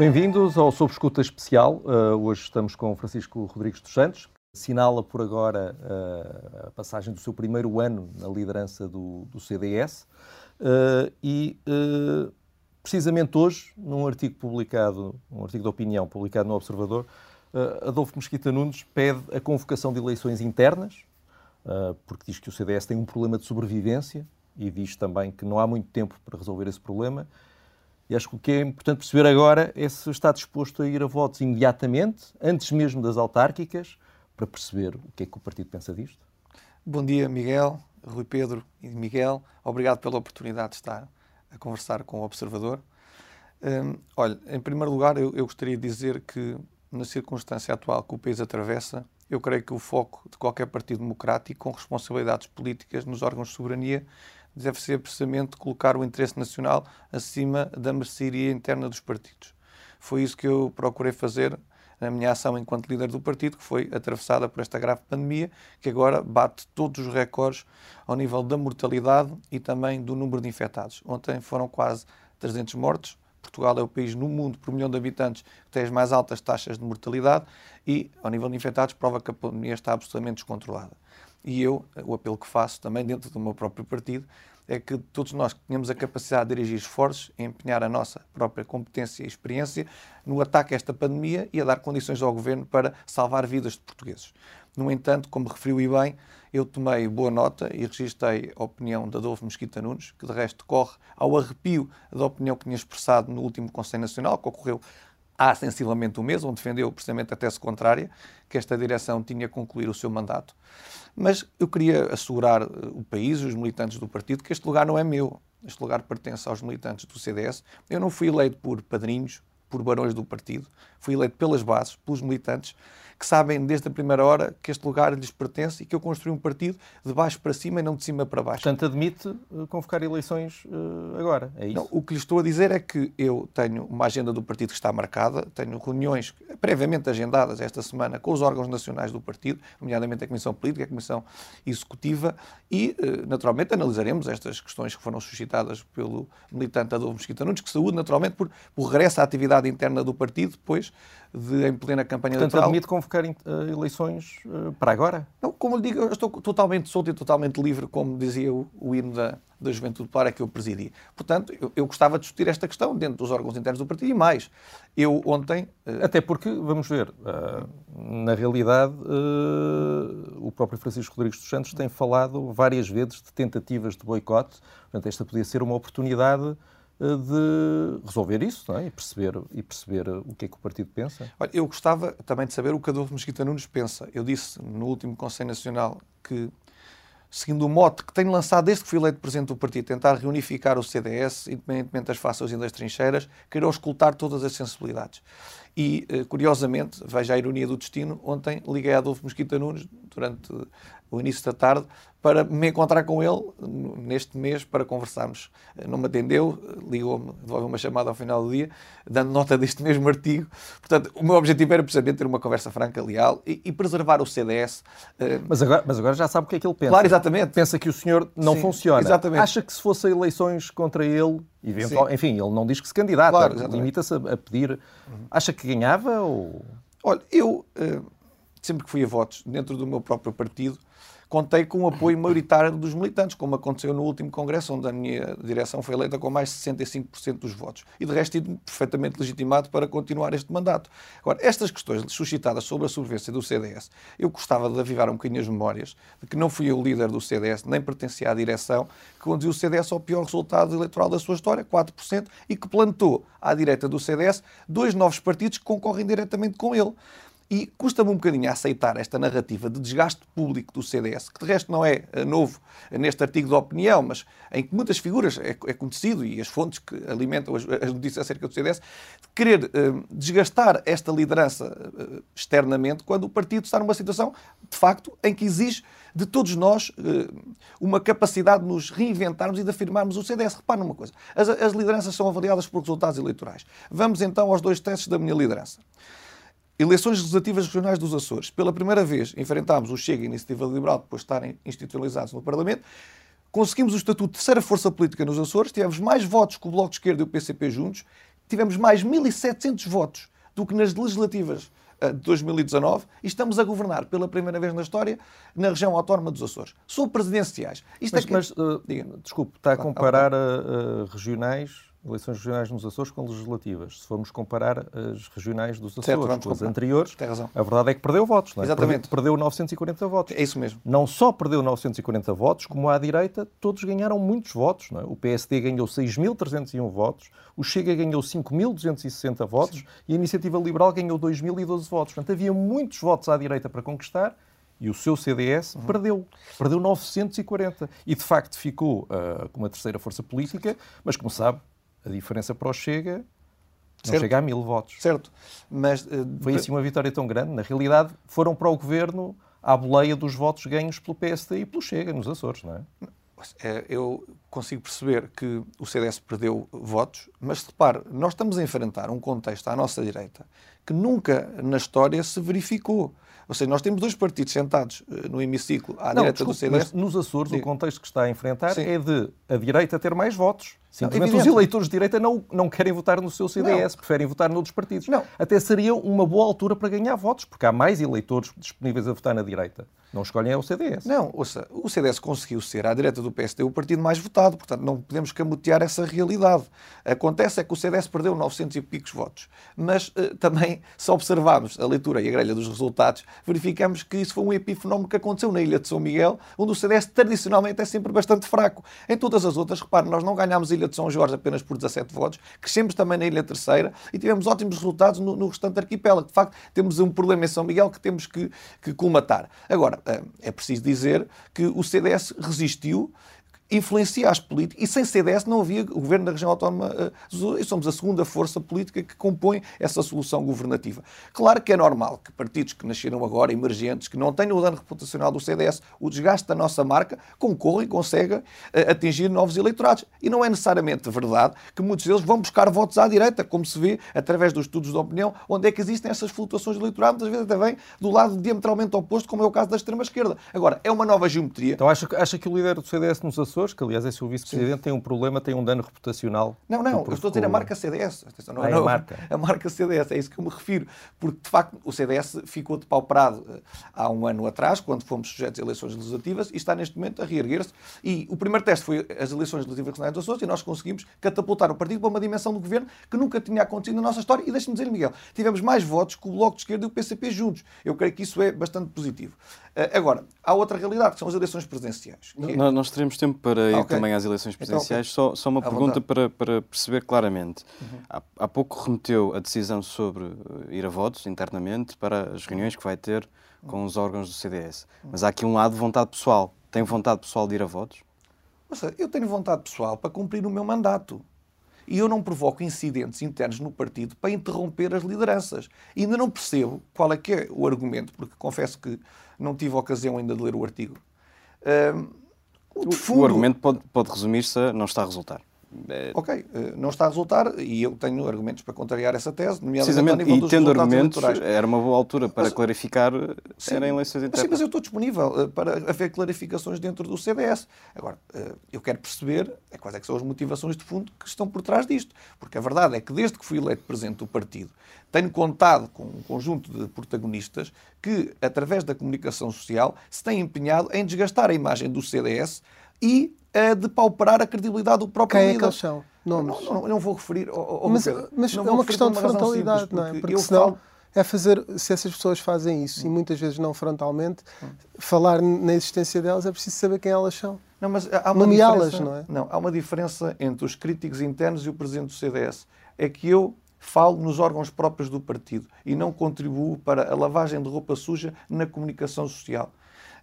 Bem-vindos ao Sob Escuta Especial. Uh, hoje estamos com Francisco Rodrigues dos Santos, que assinala por agora uh, a passagem do seu primeiro ano na liderança do, do CDS. Uh, e precisamente hoje, num artigo publicado, um artigo de opinião publicado no Observador, Adolfo Mesquita Nunes pede a convocação de eleições internas, porque diz que o CDS tem um problema de sobrevivência e diz também que não há muito tempo para resolver esse problema e acho que o que é importante perceber agora é se está disposto a ir a votos imediatamente, antes mesmo das autárquicas, para perceber o que é que o partido pensa disto. Bom dia, Miguel, Rui Pedro e Miguel. Obrigado pela oportunidade de estar a conversar com o Observador. Hum, olha, em primeiro lugar, eu, eu gostaria de dizer que, na circunstância atual que o país atravessa, eu creio que o foco de qualquer partido democrático com responsabilidades políticas nos órgãos de soberania deve ser precisamente colocar o interesse nacional acima da mercearia interna dos partidos. Foi isso que eu procurei fazer na minha ação enquanto líder do partido, que foi atravessada por esta grave pandemia, que agora bate todos os recordes ao nível da mortalidade e também do número de infectados. Ontem foram quase 300 mortos. Portugal é o país no mundo, por milhão de habitantes, que tem as mais altas taxas de mortalidade e, ao nível de infectados, prova que a pandemia está absolutamente descontrolada. E eu, o apelo que faço também dentro do meu próprio partido, é que todos nós que tenhamos a capacidade de dirigir esforços, em empenhar a nossa própria competência e experiência no ataque a esta pandemia e a dar condições ao governo para salvar vidas de portugueses. No entanto, como referiu e bem, eu tomei boa nota e registrei a opinião de Adolfo Mesquita Nunes, que de resto corre ao arrepio da opinião que tinha expressado no último Conselho Nacional, que ocorreu há sensivelmente um mês, onde defendeu precisamente a tese contrária, que esta direção tinha concluir o seu mandato. Mas eu queria assegurar eh, o país, os militantes do partido, que este lugar não é meu. Este lugar pertence aos militantes do CDS. Eu não fui eleito por padrinhos, por barões do partido, fui eleito pelas bases, pelos militantes, que sabem desde a primeira hora que este lugar lhes pertence e que eu construí um partido de baixo para cima e não de cima para baixo. Portanto, admite eh, convocar eleições uh, agora, é isso? Não, o que lhe estou a dizer é que eu tenho uma agenda do partido que está marcada, tenho reuniões previamente agendadas esta semana com os órgãos nacionais do partido, nomeadamente a Comissão Política, a Comissão Executiva, e, uh, naturalmente, analisaremos estas questões que foram suscitadas pelo militante Adolfo Mesquita Nunes, que saúde, naturalmente, por, por regresso à atividade interna do partido, depois de, em plena campanha Portanto, eleitoral. admite convocar uh, eleições uh, para agora? Não, como lhe digo, eu estou totalmente solto e totalmente livre, como dizia o, o hino da, da Juventude Popular que eu presidi. Portanto, eu, eu, gostava de discutir esta questão dentro dos órgãos internos do partido e mais. Eu ontem... Uh... Até porque, vamos ver, na realidade, o próprio Francisco Rodrigues dos Santos tem falado várias vezes de tentativas de boicote. Portanto, esta podia ser uma oportunidade de resolver isso é? e, perceber, e perceber o que é que o partido pensa? Olha, eu gostava também de saber o que Adolfo Mesquita Nunes pensa. Eu disse no último Conselho Nacional que, seguindo o mote que tenho lançado desde que fui eleito presidente do partido, tentar reunificar o CDS, independentemente das faças e das trincheiras, querer escutar todas as sensibilidades. E, eh, curiosamente, veja a ironia do destino, ontem liguei a Adolfo Mesquita Nunes durante o início da tarde para me encontrar com ele neste mês para conversarmos. Não me atendeu, ligou-me, devolveu uma chamada ao final do dia, dando nota deste mesmo artigo. Portanto, o meu objetivo era precisamente ter uma conversa franca, leal e, e preservar o CDS. Eh, mas agora, mas agora já sabe o que é que ele pensa. Claro, exatamente. Pensa que o senhor não Sim, funciona. Exatamente. Acha que se fossem eleições contra ele, eventual, enfim, ele não diz que se candidata, claro, limita-se a, pedir. Acha que ganhava ou... Olha, eu eh, sempre que fui a votos dentro do meu próprio partido, contei com o apoio maioritário dos militantes, como aconteceu no último congresso, onde a minha direção foi eleita com mais de 65% dos votos. E de resto, perfeitamente legitimado para continuar este mandato. Agora, estas questões suscitadas sobre a sobrevivência do CDS, eu gostava de avivar um bocadinho as memórias de que não fui eu o líder do CDS, nem pertencia à direção, que conduziu o CDS ao pior resultado eleitoral da sua história, 4%, e que plantou à direita do CDS dois novos partidos que concorrem diretamente com ele. E custa-me um bocadinho a aceitar esta narrativa de desgaste público do CDS, que de resto não é eh, novo neste artigo de opinião, mas em que muitas figuras é, é conhecido e as fontes que alimentam as, as notícias acerca do CDS, de querer uh, desgastar esta liderança externamente quando o partido está numa situação, de facto, em que exige de todos nós uma capacidade de nos reinventarmos e de afirmarmos o CDS. Repare numa coisa, as lideranças são avaliadas por resultados eleitorais. Vamos então aos dois testes da minha liderança. Eleições legislativas regionais dos Açores. Pela primeira vez enfrentámos o Chega e a Iniciativa Liberal depois de estarem institucionalizados no Parlamento. Conseguimos o estatuto de terceira força política nos Açores, tivemos mais votos que o Bloco de Esquerda e o PCP juntos, tivemos mais 1.700 votos do que nas legislativas de 2019 e estamos a governar pela primeira vez na história na região autónoma dos Açores. Sou presidenciais. Isto mas, é que... mas uh, desculpe, está a comparar uh, regionais eleições regionais nos Açores com legislativas. Se formos comparar as regionais dos Açores certo, com as anteriores, a verdade é que perdeu votos. Não é? Exatamente. Perdeu 940 votos. É isso mesmo. Não só perdeu 940 votos, como à direita todos ganharam muitos votos. Não é? O PSD ganhou 6.301 votos, o Chega ganhou 5.260 votos Sim. e a Iniciativa Liberal ganhou 2.012 votos. Portanto, havia muitos votos à direita para conquistar e o seu CDS uhum. perdeu. Perdeu 940. E, de facto, ficou uh, com uma terceira força política, mas, como sabe, a diferença para o Chega não certo. chega a mil votos. Certo. Mas, uh, Foi assim uma vitória tão grande. Na realidade, foram para o governo à boleia dos votos ganhos pelo PSD e pelo Chega, nos Açores, não é? é eu consigo perceber que o CDS perdeu votos, mas repare, nós estamos a enfrentar um contexto à nossa direita que nunca na história se verificou. Ou seja, nós temos dois partidos sentados eh, no hemiciclo à não, direita desculpe, do CDS. Mas nos Açores, Digo. o contexto que está a enfrentar Sim. é de a direita ter mais votos. Simplesmente os eleitores de direita não, não querem votar no seu CDS, não. preferem votar noutros partidos. Não. Até seria uma boa altura para ganhar votos, porque há mais eleitores disponíveis a votar na direita. Não escolhem é o CDS. Não, ouça, o CDS conseguiu ser, à direita do PSD, o partido mais votado, portanto não podemos camutear essa realidade. Acontece é que o CDS perdeu 900 e picos votos, mas uh, também, se observarmos a leitura e a grelha dos resultados, verificamos que isso foi um epifenómeno que aconteceu na Ilha de São Miguel, onde o CDS tradicionalmente é sempre bastante fraco. Em todas as outras, repare, nós não ganhámos a Ilha de São Jorge apenas por 17 votos, crescemos também na Ilha Terceira e tivemos ótimos resultados no, no restante arquipélago. De facto, temos um problema em São Miguel que temos que, que colmatar. Agora, eh, é preciso dizer que o CDS resistiu influencia as políticas. E sem CDS não havia governo da região autónoma e somos a segunda força política que compõe essa solução governativa. Claro que é normal que partidos que nasceram agora, emergentes, que não tenham o dano reputacional do CDS, o desgaste da nossa marca, concorram e conseguem eh, atingir novos eleitorados. E não é necessariamente verdade que muitos deles vão buscar votos à direita, como se vê através dos estudos de opinião, onde é que existem essas flutuações eleitorais, muitas vezes vem do lado diametralmente oposto, como é o caso da extrema-esquerda. Agora, é uma nova geometria. Então acha, acha que o líder do CDS nos Açores Açores, que aliás é seu vice-presidente, tem um problema, tem um dano reputacional. Não, não, eu estou a dizer a marca CDS. Atenção, não, ah, é a marca. A marca CDS, é isso que eu me refiro. Porque, de facto, o CDS ficou depauperado eh, há um ano atrás, quando fomos sujeitos a eleições legislativas, e está neste momento a reerguer-se. E o primeiro teste foi as eleições legislativas regionais dos Açores, e nós conseguimos catapultar o partido para uma dimensão do governo que nunca tinha acontecido na nossa história. E deixe-me dizer, Miguel, tivemos mais votos que o Bloco de Esquerda e o PCP juntos. Eu creio que isso é bastante positivo. Eh, agora, há outra realidade, que são as eleições presidenciais. É... Nós teremos tempo para ir ah, okay. também às eleições presidenciais. Então, okay. só, só uma à pergunta para, para, perceber claramente. Uhum. Há, há, pouco remeteu a decisão sobre eh, ir a votos internamente para as reuniões que vai ter com os órgãos do CDS. Uhum. Mas há aqui um lado de vontade pessoal. Tem vontade pessoal de ir a votos? Eu tenho vontade pessoal para cumprir o meu mandato. E eu não provoco incidentes internos no partido para interromper as lideranças. E ainda não percebo qual é que é o argumento, porque confesso que não tive ocasião ainda de ler o artigo. o, fundo... o, argumento pode, pode resumir-se a não está a resultar. É... Ok, eh, não está a resultar e eu tenho argumentos para contrariar essa tese, nomeadamente e tendo argumentos, eleitorais. era uma boa altura para mas, clarificar sim, em eleições internas. Sim, mas eu estou disponível eh, para haver clarificações dentro do CDS. Agora, eh, eu quero perceber quais é que são as motivações de fundo que estão por trás disto, porque a verdade é que desde que fui eleito presidente do partido, tenho contado com um conjunto de protagonistas que, através da comunicação social, se têm empenhado em desgastar a imagem do CDS e a depauperar a credibilidade do próprio Quem líder. Quem é que são? Nomes? Não, não, não vou referir. Mas, mas é uma questão de frontalidade, simples, não é? Porque senão falo... é fazer, se essas pessoas fazem isso, e muitas vezes não frontalmente, falar na existência delas é preciso saber quem elas são. Não, mas há uma Nomeá-las, não é? Não, há uma diferença entre os críticos internos e o presidente do CDS. É que eu falo nos órgãos próprios do partido e não contribuo para a lavagem de roupa suja na comunicação social.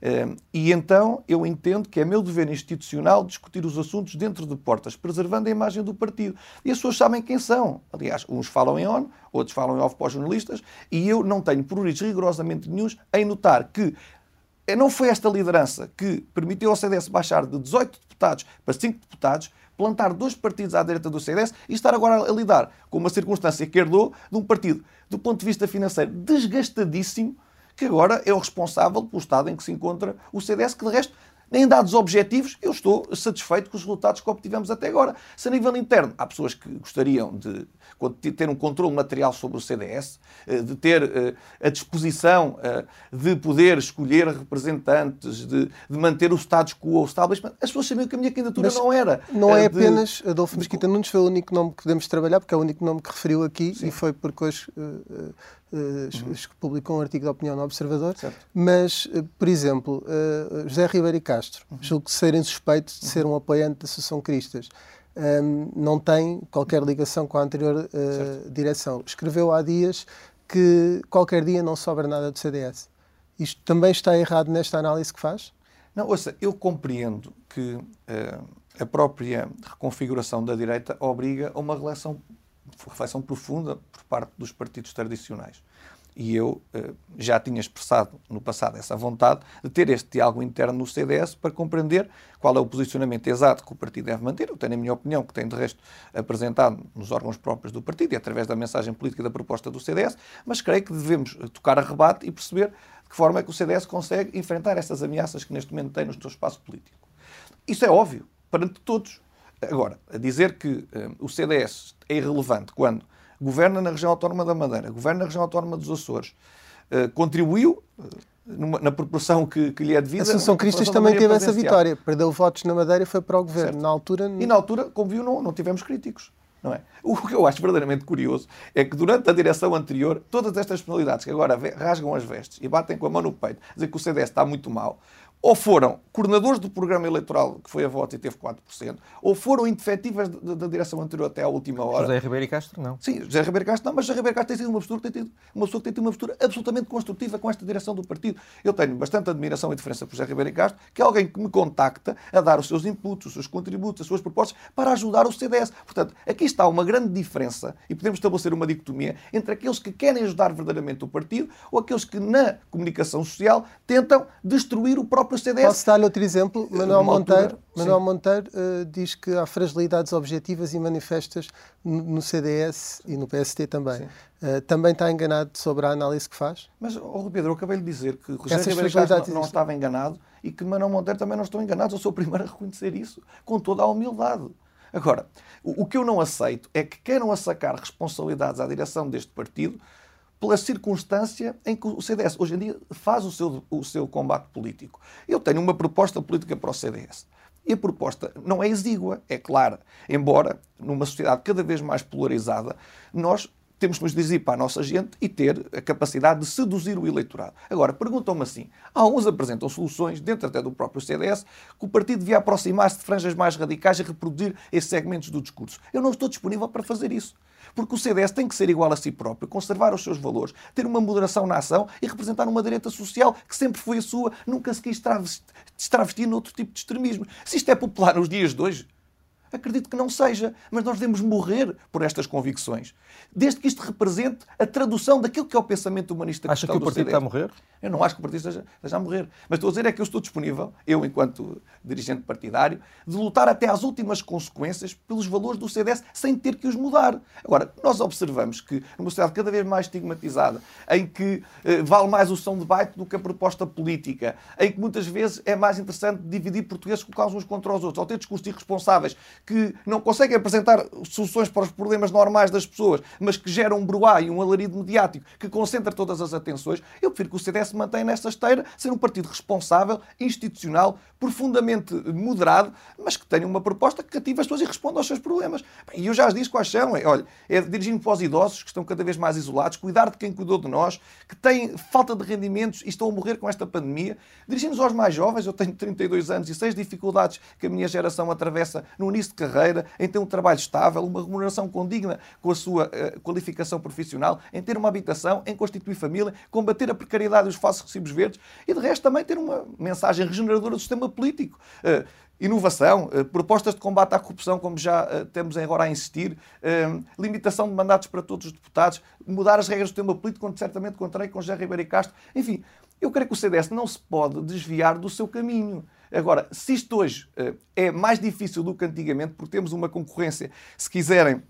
Ehm, e então eu entendo que é meu dever institucional discutir os assuntos dentro de portas, preservando a imagem do partido. E as pessoas sabem quem são. Aliás, uns falam em ONU, outros falam em off para os jornalistas, e eu não tenho prioridades rigorosamente nenhums em notar que não foi esta liderança que permitiu ao CDS baixar de 18 deputados para 5 deputados, plantar dois partidos à direita do CDS e estar agora a lidar com uma circunstância que herdou de um partido, do ponto de vista financeiro, desgastadíssimo, que agora é o responsável pelo estado em que se encontra o CDS, que de resto em dados objetivos, eu estou satisfeito com os resultados que obtivemos até agora. Se a nível interno há pessoas que gostariam de ter um controle material sobre o CDS, eh, de ter eh, a disposição eh, de poder escolher representantes, de, de manter o status quo, o establishment, as pessoas sabiam que a minha candidatura Mas não era. Não é de... apenas Adolfo Mesquita Nunes, foi o único nome que podemos trabalhar, porque é o único nome que referiu aqui Sim. e foi porque hoje uh, uh, publicou um artigo de opinião no Observador. Certo. Mas, por exemplo, José Ribeiro e Castro, uhum. julgo serem suspeitos de ser um apoiante da Associação Cristas um, não tem qualquer ligação com a anterior uh, direção. Escreveu há dias que qualquer dia não sobra nada do CDS. Isto também está errado nesta análise que faz? Não, ouça, eu compreendo que uh, a própria reconfiguração da direita obriga a uma relação, reflexão profunda por parte dos partidos tradicionais e eu uh, já tinha expressado no passado essa vontade de ter este diálogo interno no CDS para compreender qual é o posicionamento exato que o partido deve manter. Eu tenho a minha opinião, que tem de resto apresentado nos órgãos próprios do partido e através da mensagem política da proposta do CDS, mas creio que devemos tocar a rebate e perceber de que forma é que o CDS consegue enfrentar estas ameaças que neste momento tem no seu espaço político. Isso é óbvio, perante todos. Agora, dizer que uh, o CDS é irrelevante quando governa na região autónoma da Madeira, governa na região autónoma dos Açores, uh, contribuiu uh, numa, na proporção que, que, lhe é devida. A Associação Cristas também teve essa vitória, perdeu votos na Madeira e foi para o governo. Certo. Na altura... E na altura, como viu, não, não tivemos críticos. Não é? O que eu acho verdadeiramente curioso é que durante a direção anterior, todas estas personalidades que agora rasgam as vestes e batem com a mão no peito, dizer que o CDS está muito mal, ou foram coordenadores do programa eleitoral que foi a voto e teve 4%, ou foram indefetivas da direção anterior até à última hora. José Ribeiro e Castro não. Sim, José Ribeiro e Castro não, mas José Ribeiro e Castro tem sido uma pessoa, que tem tido, uma pessoa que tem tido uma postura absolutamente construtiva com esta direção do partido. Eu tenho bastante admiração e diferença por José Ribeiro e Castro, que é alguém que me contacta a dar os seus inputs, os seus contributos, as suas propostas para ajudar o CDS. Portanto, aqui está uma grande diferença e podemos estabelecer uma dicotomia entre aqueles que querem ajudar verdadeiramente o partido ou aqueles que na comunicação social tentam destruir o próprio CDS. Posso dar outro exemplo, Manuel Monteiro, Manuel Monteiro uh, diz que há fragilidades objetivas e manifestas no, CDS e no PST também. Uh, também está enganado sobre a análise que faz? Mas, oh, Pedro, eu acabei de dizer que José Ribeiro não, não estava enganado e que Manuel Monteiro também não estou enganado. Eu sou o primeiro a reconhecer isso, com toda a humildade. Agora, o, o que eu não aceito é que queiram assacar responsabilidades à direção deste partido pela circunstância em que o CDS hoje em dia faz o seu, o seu combate político. Eu tenho uma proposta política para o CDS. E a proposta não é exígua, é clara. Embora, numa sociedade cada vez mais polarizada, nós temos que nos dirigir para a nossa gente e ter a capacidade de seduzir o eleitorado. Agora, perguntam-me assim: alguns apresentam soluções, dentro até do próprio CDS, que o partido devia aproximar-se de franjas mais radicais e reproduzir esses segmentos do discurso. Eu não estou disponível para fazer isso. Porque o CDS tem que ser igual a si próprio, conservar os seus valores, ter uma moderação na ação e representar uma direita social que sempre foi a sua, nunca se quis travestir noutro tipo de extremismo. Se isto é popular nos dias de hoje, Acredito que não seja, mas nós devemos morrer por estas convicções. Desde que isto represente a tradução daquilo que é o pensamento humanista Acha que o partido está a morrer? Eu não acho que o partido esteja, esteja, a morrer. Mas estou a dizer é que eu estou disponível, eu enquanto dirigente partidário, de lutar até às últimas consequências pelos valores do CDS sem ter que os mudar. Agora, nós observamos que numa sociedade cada vez mais estigmatizada, em que eh, vale mais o som de baito do que a proposta política, em que muitas vezes é mais interessante dividir portugueses colocar uns contra os outros, ou ter discursos irresponsáveis que não conseguem apresentar soluções para os problemas normais das pessoas, mas que geram um bruá e um alarido mediático que concentra todas as atenções, eu prefiro que o CDS mantenha nesta esteira, ser um partido responsável, institucional, profundamente moderado, mas que tenha uma proposta que cative as pessoas e responda aos seus problemas. E eu já as disse quais são. É, olha, é dirigindo para os idosos que estão cada vez mais isolados, cuidar de quem cuidou de nós, que têm falta de rendimentos e estão a morrer com esta pandemia. Dirigimos aos mais jovens, eu tenho 32 anos e sei as dificuldades que a minha geração atravessa no início carreira, em ter um trabalho estável, uma remuneração condigna com a sua uh, qualificação profissional, em ter uma habitação, em constituir família, combater a precariedade e os falsos recibos verdes e, de resto, também ter uma mensagem regeneradora do sistema político. Uh, inovação, uh, propostas de combate à corrupção, como já temos agora a insistir, limitação de mandatos para todos os deputados, mudar as regras do sistema político, quando certamente contei com José Ribeiro e Castro. Enfim, eu creio que o CDS não se pode desviar do seu caminho. Agora, se isto hoje é mais difícil do que antigamente, porque temos uma concorrência, se quiserem,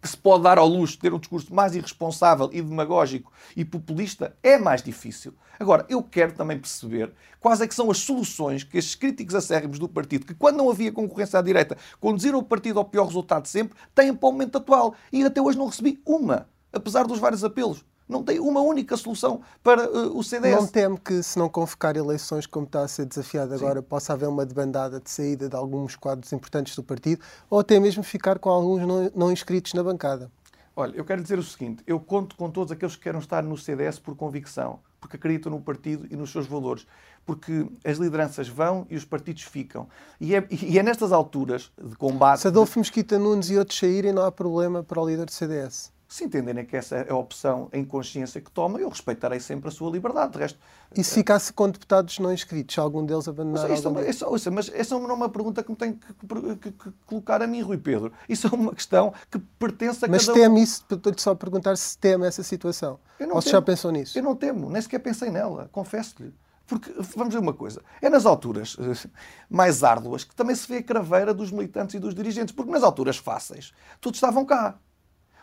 que se pode dar ao luxo de ter um discurso mais irresponsável e demagógico e populista, é mais difícil. Agora, eu quero também perceber quais é que são as soluções que estes críticos acérrimos do partido, que quando não havia concorrência à direita, conduziram o partido ao pior resultado de sempre, têm para o momento atual. E até hoje não recebi uma, apesar dos vários apelos não tem uma única solução para uh, o CDS. Não teme que, se não convocar eleições como está a ser desafiado agora, Sim. possa haver uma debandada de saída de alguns quadros importantes do partido ou até mesmo ficar com alguns não, não inscritos na bancada? Olha, eu quero dizer o seguinte: eu conto com todos aqueles que queiram estar no CDS por convicção, porque acreditam no partido e nos seus valores, porque as lideranças vão e os partidos ficam. E é, e é nestas alturas de combate. Se Adolfo Mesquita Nunes e outros saírem, não há problema para o líder do CDS. Se entenderem que essa é a opção em consciência que toma, eu respeitarei sempre a sua liberdade. De resto, e se ficasse com deputados não inscritos, algum deles abandonar mas, algum é, ouça, mas essa não é uma pergunta que me tem que, que, que, colocar a mim, Rui Pedro. Isso é uma questão que pertence a mas cada um. Mas teme isso? Estou-lhe só a perguntar se teme essa situação. Ou se já pensou nisso? Eu não temo, nem sequer pensei nela, confesso-lhe. Porque, vamos ver uma coisa, é nas alturas eh, mais árduas que também se vê a craveira dos militantes e dos dirigentes, porque nas alturas fáceis todos estavam cá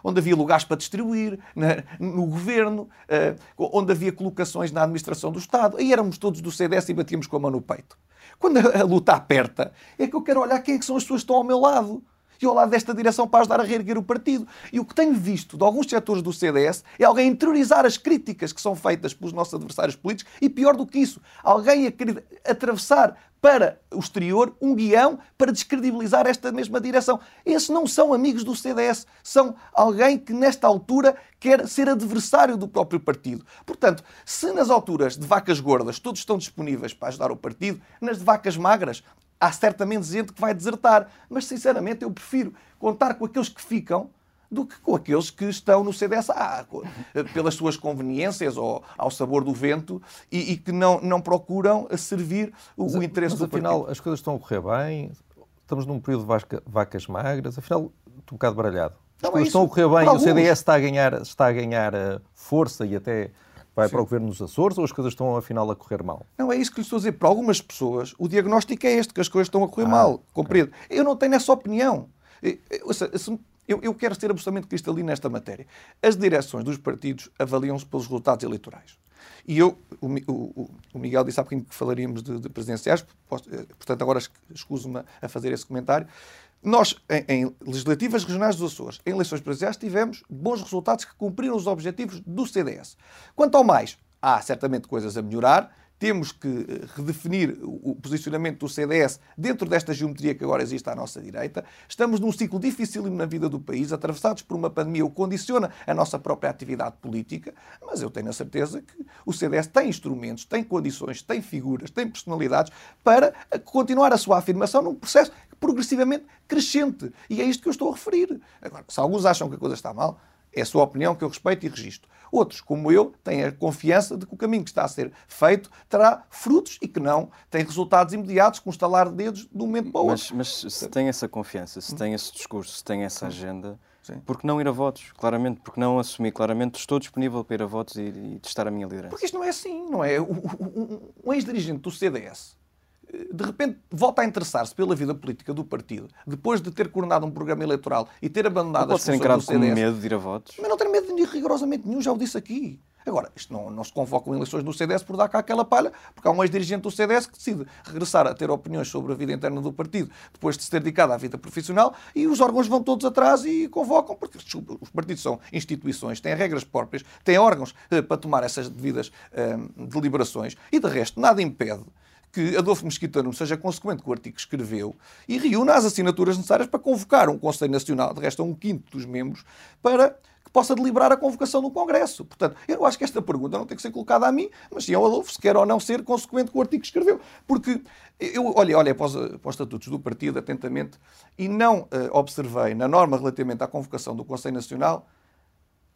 onde havia lugares para distribuir, na, no governo, uh, onde havia colocações na administração do Estado. Aí éramos todos do CDS e batíamos com a mão no peito. Quando a, a luta aperta, é que eu quero olhar quem é que são as pessoas que estão ao meu lado e ao lado desta direção para ajudar a reerguer o partido. E o que tenho visto de alguns setores do CDS é alguém interiorizar as críticas que são feitas pelos nossos adversários políticos e, pior do que isso, alguém a querer atravessar para o exterior um guião para descredibilizar esta mesma direção. Esses não são amigos do CDS, são alguém que nesta altura quer ser adversário do próprio partido. Portanto, se nas alturas de vacas gordas todos estão disponíveis para ajudar o partido, nas de vacas magras há certamente gente que vai desertar. Mas, sinceramente, eu prefiro contar com aqueles que ficam do que com aqueles que estão no CDS ah, pelas suas conveniências ou ao sabor do vento e, e que não, não procuram servir o, mas, o interesse mas, do afinal, partido. as coisas estão a correr bem, estamos num período de vaca, vacas magras, afinal, estou um bocado baralhado. As não, coisas é estão a correr bem, o CDS está a ganhar, está a ganhar eh, força e até vai Sim. para o governo dos Açores ou as coisas estão afinal a correr mal? Não, é isso que lhe estou a dizer. Para algumas pessoas, o diagnóstico é este, que as coisas estão a correr ah, mal. Compreendo. Okay. Eu não tenho essa opinião. Eu, eu quero ser absolutamente cristalino nesta matéria. As direções dos partidos avaliam-se pelos resultados eleitorais. E eu, o, o, o, Miguel disse há pouquinho que falaríamos de, de presidenciais, eh, portanto agora escuso-me a fazer esse comentário. Nós, em, em, legislativas regionais dos Açores, em eleições presidenciais, tivemos bons resultados que cumpriram os objetivos do CDS. Quanto ao mais, há certamente coisas a melhorar. Temos que eh, redefinir o posicionamento do CDS dentro desta geometria que agora existe à nossa direita. Estamos num ciclo dificílimo na vida do país, atravessados por uma pandemia que condiciona a nossa própria atividade política, mas eu tenho a certeza que o CDS tem instrumentos, tem condições, tem figuras, tem personalidades para continuar a sua afirmação num processo progressivamente crescente. E é isto que eu estou a referir. Agora, se alguns acham que a coisa está mal, é a sua opinião que eu respeito e registro. Outros, como eu, têm a confiança de que o caminho que está a ser feito terá frutos e que não tem resultados imediatos com um estalar de dedos de um momento para o outro. Mas, mas se tem essa confiança, se tem esse discurso, se tem essa agenda, Sim. por que não ir a votos? Claramente, porque não assumir claramente, estou disponível para ir a votos e, e testar a minha liderança. Porque isto não é assim, não é? Um ex-dirigente do CDS de repente volta a interessar-se pela vida política do partido, depois de ter coordenado um programa eleitoral e ter abandonado as funções do CDS... com medo de ir a votos? Mas não tenho medo de rigorosamente nenhum, já o disse aqui. Agora, isto não, não se convocam eleições do CDS por dar cá aquela palha, porque há um ex-dirigente do CDS que decide regressar a ter opiniões sobre a vida interna do partido depois de se ter dedicado à vida profissional e os órgãos vão todos atrás e convocam, porque os partidos são instituições, têm regras próprias, têm órgãos eh, para tomar essas devidas eh, deliberações e, de resto, nada impede que Adolfo Mesquita Nunes seja consequente com o artigo que escreveu e reúna as assinaturas necessárias para convocar um Conselho Nacional, de resto um quinto dos membros, para que possa deliberar a convocação do Congresso. Portanto, eu acho que esta pergunta não tem que ser colocada a mim, mas sim ao Adolfo, se quer ou não ser consequente com o artigo que escreveu. Porque eu olhei, olhei para, os, para os estatutos do partido atentamente e não uh, observei na norma relativamente à convocação do Conselho Nacional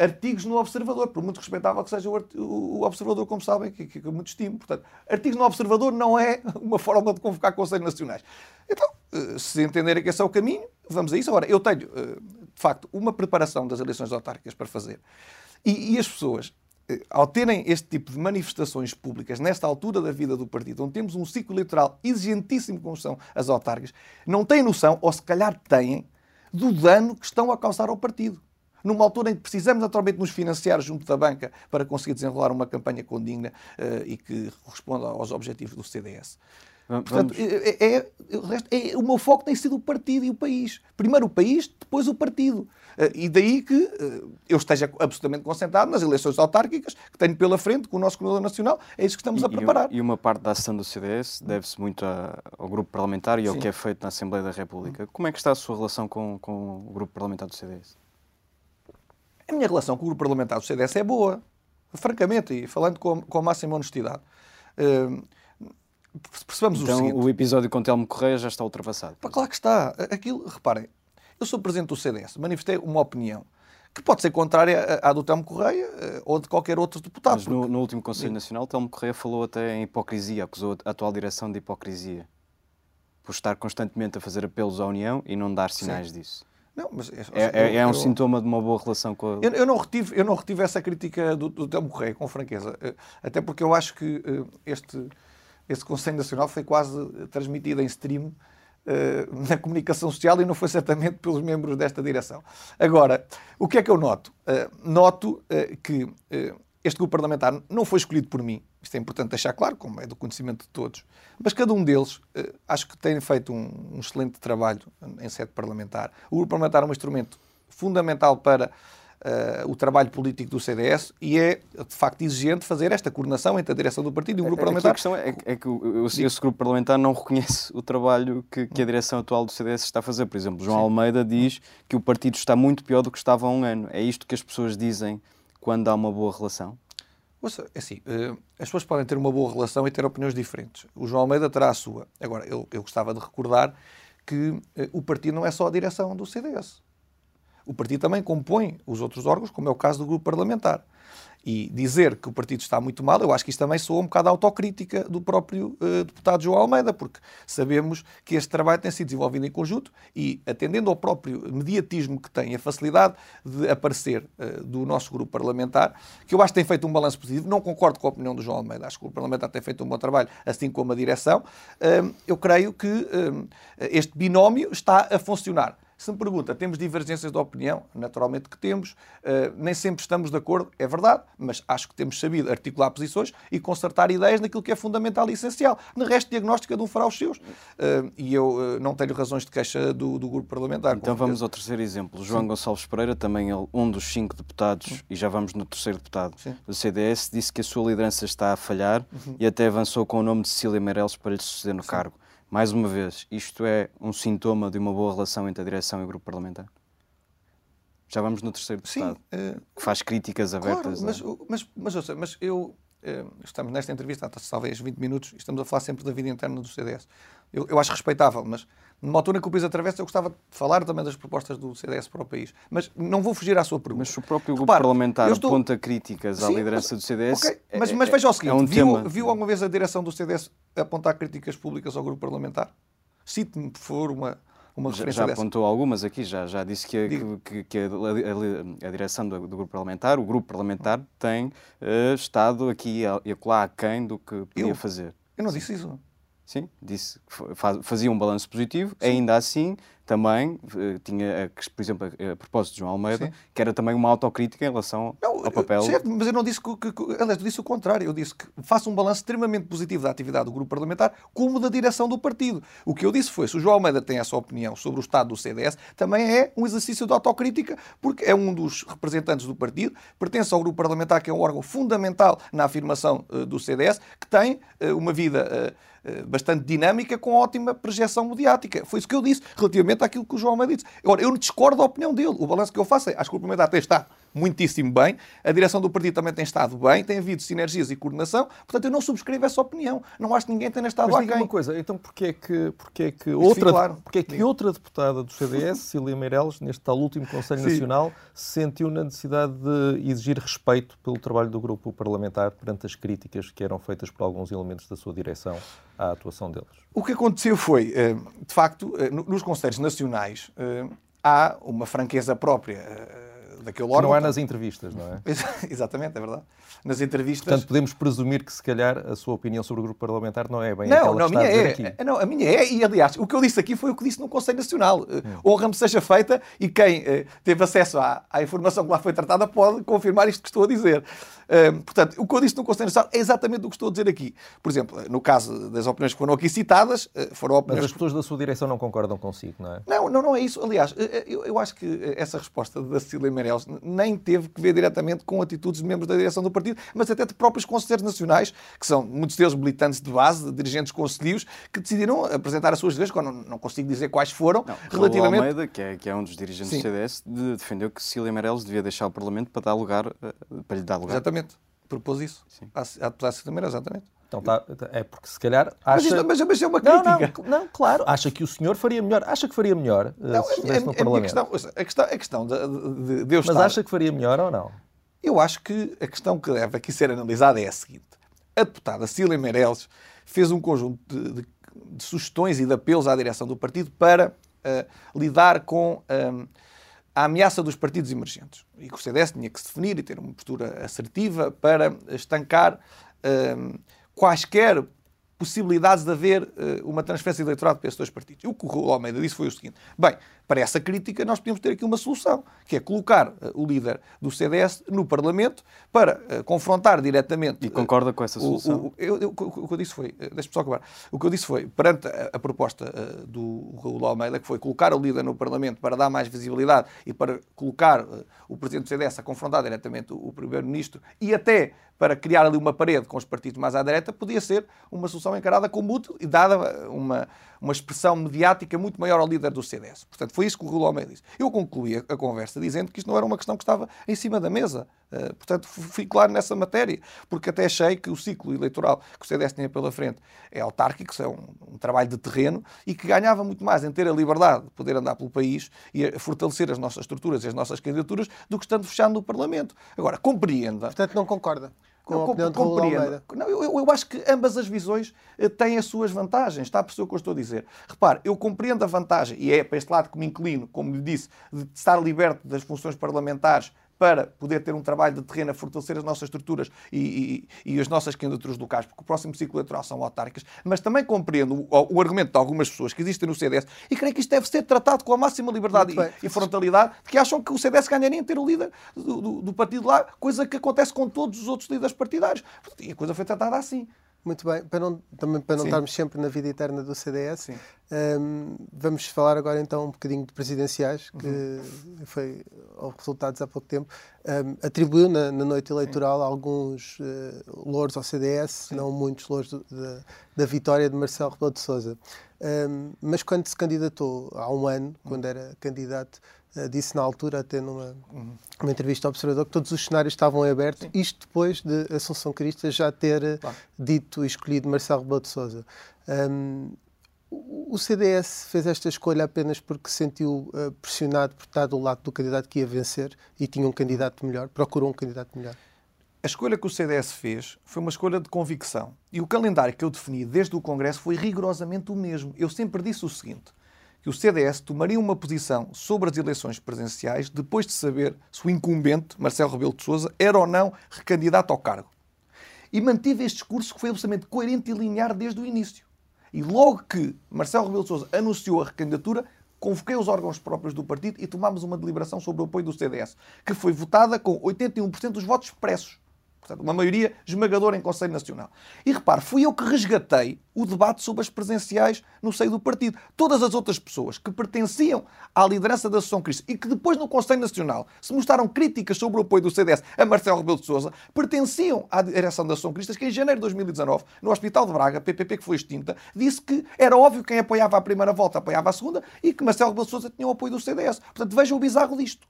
artigos no Observador, por muito respeitável que seja o, Observador, como sabem, que, que, que muito estimo. Portanto, artigos no Observador não é uma forma de convocar Conselhos Nacionais. Então, eh, se entenderem que esse é o caminho, vamos a isso. Agora, eu tenho, eh, de facto, uma preparação das eleições autárquicas para fazer. E, e as pessoas, eh, ao terem este tipo de manifestações públicas nesta altura da vida do partido, onde temos um ciclo eleitoral exigentíssimo como são as autárquicas, não têm noção, ou se calhar têm, do dano que estão a causar ao partido. Numa altura em que precisamos naturalmente nos financiar junto da banca para conseguir desenrolar uma campanha condigna uh, e que responda aos objetivos do CDS. Portanto, é, é, é, o meu foco tem sido o partido e o país. Primeiro o país, depois o partido. Eh, e daí que eh, eu esteja absolutamente concentrado nas eleições autárquicas que tenho pela frente com o nosso coordenador nacional. É isso que estamos e, a preparar. E uma parte da ação do CDS deve-se muito ao grupo parlamentar e ao Sim. que é feito na Assembleia da República. Como é que está a sua relação com, com o grupo parlamentar do CDS? A minha relação com o grupo parlamentar do CDS é boa. Francamente, e falando com, com a máxima honestidade. Uh, percebamos então, o seguinte. o episódio com Telmo Correia já está ultrapassado. Pá, claro que está. Aquilo, reparem, eu sou presidente do CDS, manifestei uma opinião que pode ser contrária à do Telmo Correia eh, ou de qualquer outro deputado. Mas no, no último Conselho Nacional, Telmo Correia falou até em hipocrisia, acusou a atual direção de hipocrisia. Por estar constantemente a fazer apelos à União e não dar sinais Sim. disso. Não, mas é, é, é um eu, sintoma de uma boa relação com a... Eu, eu, não, retive, eu não retive essa crítica do, do Telmo Correia, com franqueza. Eh, até porque eu acho que eh, este esse Conselho Nacional foi quase transmitido em stream uh, na comunicação social e não foi certamente pelos membros desta direção. Agora, o que é que eu noto? Noto que este grupo parlamentar não foi escolhido por mim, isto é importante deixar claro, como é do conhecimento de todos, mas cada um deles acho que tem feito um, um excelente trabalho em sede parlamentar. O grupo parlamentar é um instrumento fundamental para uh, o trabalho político do CDS e é, de facto, exigente fazer esta coordenação entre a direção do partido e o grupo parlamentar. a questão é, é que esse grupo parlamentar não reconhece o trabalho que, que, a direção atual do CDS está a fazer. Por exemplo, João Sim. Almeida diz que o partido está muito pior do que estava há um ano. É isto que as pessoas dizem quando há uma boa relação? Ouça, é assim, uh, as pessoas podem ter uma boa relação e ter opiniões diferentes. O João Almeida terá a sua. Agora, eu, eu gostava de recordar que uh, o partido não é só a direção do CDS o partido também compõe os outros órgãos, como é o caso do grupo parlamentar. E dizer que o partido está muito mal, eu acho que isto também soa um bocado autocrítica do próprio uh, deputado João Almeida, porque sabemos que este trabalho tem sido desenvolvido em conjunto e, atendendo ao próprio mediatismo que tem, a facilidade de aparecer uh, do nosso grupo parlamentar, que eu acho que tem feito um balanço positivo, não concordo com a opinião do João Almeida, acho que o grupo parlamentar tem feito um bom trabalho, assim como a direção, uh, eu creio que este binómio está a funcionar. Se me pergunta, temos divergências de opinião? Naturalmente que temos. Uh, nem sempre estamos de acordo, é verdade, mas acho que temos sabido articular posições e consertar ideias naquilo que é fundamental e essencial. No resto, diagnóstico, cada um fará os seus. Uh, e eu uh, não tenho razões de queixa do, do grupo parlamentar. Então vamos ao terceiro exemplo. João Sim. Gonçalves Pereira, também um dos cinco deputados, Sim. e já vamos no terceiro deputado Sim. do CDS, disse que a sua liderança está a falhar uhum. e até avançou com o nome de Cecília Meirelles para lhe suceder no cargo. Mais uma vez, isto é um sintoma de uma boa relação entre a direção e o grupo parlamentar? Já vamos no terceiro deputado, Sim, uh, que faz críticas abertas. Claro, mas, a... mas, mas, mas, mas eu, uh, estamos nesta entrevista, talvez 20 minutos, e estamos a falar sempre da vida interna do CDS. Eu, eu acho respeitável, mas numa altura que o país atravessa, eu gostava de falar também das propostas do CDS para o país. Mas não vou fugir à sua pergunta. Mas se o próprio grupo Repare, parlamentar estou... aponta críticas Sim, à liderança mas, do CDS. Okay, mas, é, mas veja o seguinte: é um viu, tema... viu alguma vez a direção do CDS apontar críticas públicas ao grupo parlamentar? Cite-me, por favor, uma, já, já apontou algumas aqui, já, já disse que, que, que a, a, a, direção do, do, grupo parlamentar, o grupo parlamentar, tem uh, estado aqui e acolá aquém do que podia eu, fazer. Eu não disse isso. Sim, disse que fazia um balanço positivo, Sim. ainda assim também uh, tinha, por exemplo, a, propósito de João Almeida, Sim. que era também uma autocrítica em relação não, ao papel. Certo, mas eu não disse que, que, que, aliás, eu disse o contrário, eu disse que faça um balanço extremamente positivo da atividade do grupo parlamentar, como da direção do partido. O que eu disse foi, se o João Almeida tem essa opinião sobre o estado do CDS, também é um exercício de autocrítica, porque é um dos representantes do partido, pertence ao grupo parlamentar, que é um órgão fundamental na afirmação uh, do CDS, que tem uh, uma vida bastante dinâmica com ótima projeção mediática. Foi isso que eu disse relativamente àquilo que o João Almeida disse. Agora, eu não discordo da opinião dele. O balanço que eu faço é, acho que o Parlamentar até está muitíssimo bem, a direção do partido também tem estado bem, tem havido sinergias e coordenação, portanto eu não subscrevo essa opinião. Não acho que ninguém tenha estado Mas uma coisa, então porquê é que, porquê é que, outra, claro. porquê é que outra deputada do CDS, Cília Meireles, neste tal último Conselho Sim. Nacional, sentiu na necessidade de exigir respeito pelo trabalho do grupo parlamentar perante as críticas que eram feitas por alguns elementos da sua direção à atuação deles? O que aconteceu foi, eh, de facto, eh, nos Conselhos Nacionais eh, há uma franqueza própria daquele órgão. Não é nas entrevistas, não é? Exatamente, é verdade. Nas entrevistas. Portanto, podemos presumir que, se calhar, a sua opinião sobre o grupo parlamentar não é bem não, aquela não, que está a minha é. aqui. Não, a minha é, e aliás, o que eu disse aqui foi o que disse no Conselho Nacional. Hum. Honra-me seja feita e quem uh, teve acesso à, à, informação que lá foi tratada pode confirmar isto que estou a dizer. Uh, portanto, o que eu disse no Conselho Nacional é exatamente o que estou a dizer aqui. Por exemplo, no caso das opiniões que foram aqui citadas, uh, foram opiniões. Mas as pessoas da sua direção não concordam consigo, não é? Não, não, não é isso. Aliás, eu, eu acho que essa resposta da Cecília Meirelles nem teve que ver diretamente com atitudes de membros da direção do partido, mas até de próprios conselheiros nacionais, que são muitos deles militantes de base, de dirigentes conselhos, que decidiram apresentar as suas ideias, quando não, consigo dizer quais foram, não, relativamente... O Almeida, que é, que é um dos dirigentes Sim. do CDS, de, defendeu que Cecília Meirelles devia deixar o Parlamento para, dar lugar, eh, para lhe dar lugar. Exatamente. Propôs isso. Sim. À, à Cecília Meirelles, exatamente. Então tá, é porque se calhar acha... Mas, isto, mas, mas é uma crítica. Não, não, não, claro. Acha que o senhor faria melhor. Acha que faria melhor uh, não, se estivesse é, no é, Parlamento. Questão, a questão, a questão de, de, de eu Mas acha que faria melhor ou não? Eu acho que a questão que deve aqui ser analisada é a seguinte. A deputada Cília Meirelles fez um conjunto de, de, de sugestões e de apelos à direção do partido para uh, lidar com... Um, a ameaça dos partidos emergentes. E que o CDS tinha que se definir e ter uma postura assertiva para estancar um, quaisquer possibilidades de haver uh, uma transferência de eleitorado para esses dois partidos. E o que o Almeida disse foi o seguinte: bem, para essa crítica, nós podemos ter aqui uma solução, que é colocar uh, o líder do CDS no Parlamento para uh, confrontar diretamente. E concorda com essa solução? O, o, eu, eu, o, que eu disse foi, deixa-me só acabar, o que eu disse foi, perante a, a proposta do Raul Almeida, que foi colocar o líder no Parlamento para dar mais visibilidade e para colocar o presidente do CDS a confrontar diretamente o, o primeiro-ministro e até para criar ali uma parede com os partidos mais à direita, podia ser uma solução encarada como útil e dada uma, uma expressão mediática muito maior ao líder do CDS. Portanto, foi isso que o Rui Almeida disse. Eu concluí a, conversa dizendo que isto não era uma questão que estava em cima da mesa. Uh, portanto, fui claro nessa matéria, porque até achei que o ciclo eleitoral que o CDS tinha pela frente é autárquico, é um, um trabalho de terreno e que ganhava muito mais em ter a liberdade de poder andar pelo país e fortalecer as nossas estruturas e as nossas candidaturas do que estando fechado no Parlamento. Agora, compreenda. Portanto, não concorda com opinião compreendo. Não, eu, eu, acho que ambas as visões eh, têm as suas vantagens. Está a perceber o que eu estou a dizer? Repare, eu compreendo a vantagem, e é para este lado que me inclino, como lhe disse, de estar liberto das funções parlamentares para poder ter um trabalho de terreno a fortalecer as nossas estruturas e, e, e as nossas candidaturas locais, porque o próximo ciclo eleitoral são autárquicas, mas também compreendo o, o, argumento de algumas pessoas que existem no CDS e creio que isto deve ser tratado com a máxima liberdade e, e, frontalidade, que acham que o CDS ganharia em ter o líder do, do, do partido lá, coisa que acontece com todos os outros líderes partidários. E a coisa foi tratada assim. Muito bem, para não, também para não estarmos sempre na vida eterna do CDS, um, vamos falar agora então um bocadinho de presidenciais, que uhum. foi aos resultados há pouco tempo. Um, atribuiu na, na, noite eleitoral Sim. alguns uh, louros ao CDS, Sim. não muitos louros do, da, da vitória de Marcelo Rebelo de Sousa. Um, mas quando se candidatou há um ano, quando era candidato, disse na altura, até numa uhum. uma entrevista ao Observador, que todos os cenários estavam abertos, Sim. isto depois de Assunção Crista já ter eh, claro. dito e escolhido Marcelo Rebelo de Sousa. Um, o CDS fez esta escolha apenas porque se sentiu uh, pressionado por estar do lado do candidato que ia vencer e tinha um candidato melhor, procurou um candidato melhor? A escolha que o CDS fez foi uma escolha de convicção. E o calendário que eu defini desde o Congresso foi rigorosamente o mesmo. Eu sempre disse o seguinte: que o CDS tomaria uma posição sobre as eleições presidenciais depois de saber se o incumbente, Marcelo Rebelo de Sousa, era ou não recandidato ao cargo. E mantive este discurso que foi absolutamente coerente e linear desde o início. E logo que Marcelo Rebelo de Sousa anunciou a recandidatura, convoquei os órgãos próprios do partido e tomámos uma deliberação sobre o apoio do CDS, que foi votada com 81% dos votos expressos. Portanto, uma maioria esmagadora em Conselho Nacional. E repare, fui eu que resgatei o debate sobre as presenciais no seio do partido. Todas as outras pessoas que pertenciam à liderança da Associação Cristã e que depois no Conselho Nacional se mostraram críticas sobre o apoio do CDS a Marcelo Rebelo de Sousa, pertenciam à direção da Associação Cristã que em janeiro de 2019, no Hospital de Braga, PPP que foi extinta, disse que era óbvio quem apoiava a primeira volta apoiava a segunda e que Marcelo Rebelo de Sousa tinha o apoio do CDS. Portanto, vejam o bizarro disto.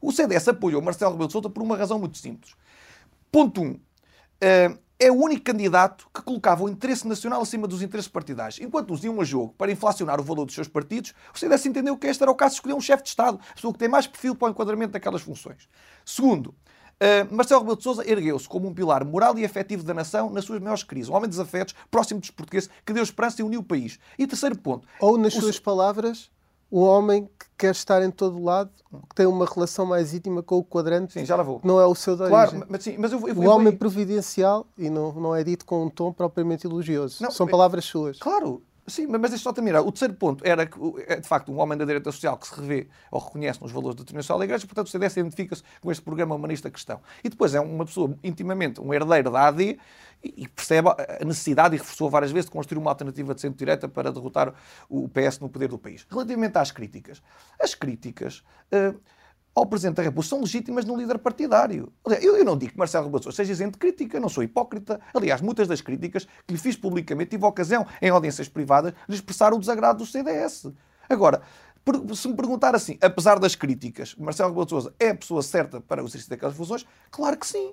O CDS apoiou Marcelo Rebelo de Sousa por uma razão muito simples. Ponto 1. Um, uh, é o único candidato que colocava o interesse nacional acima dos interesses partidários. Enquanto os iam a jogo para inflacionar o valor dos seus partidos, o CDS entendeu que este era o caso de escolher um chefe de Estado, a pessoa que tem mais perfil para o enquadramento daquelas funções. Segundo, Uh, Marcelo Rebelo de Sousa ergueu-se como um pilar moral e afetivo da nação nas suas maiores crises. Um homem dos afetos, próximo dos portugueses, que deu esperança e uniu o país. E terceiro ponto... Ou, nas o... suas palavras, o homem que quer estar em todo lado, que tem uma relação mais íntima com o quadrante, sim, já lá vou. não é o seu origem. Claro, mas, sim, mas eu, eu, o homem providencial, e não, não é dito com um tom propriamente elogioso, não, são palavras suas. Claro, Sim, mas deixa só terminar. O terceiro ponto era que, é, de facto, um homem da direita social que se revê ou reconhece nos valores da determinação da Igreja, portanto, o CDS identifica-se com este programa humanista cristão. E depois é uma pessoa intimamente um herdeiro da AD e percebe a necessidade, e reforçou várias vezes, de construir uma alternativa de centro-direita para derrotar o PS no poder do país. Relativamente às críticas, as críticas uh, ao Presidente da República são legítimas no líder partidário. Eu, eu não digo que Marcelo Rebelo seja isento de crítica, não sou hipócrita. Aliás, muitas das críticas que lhe fiz publicamente tive a ocasião, em audiências privadas, de expressar o desagrado do CDS. Agora, se me perguntar assim, apesar das críticas, Marcelo Rebelo de Sousa é a pessoa certa para o exercício daquelas funções? Claro que sim.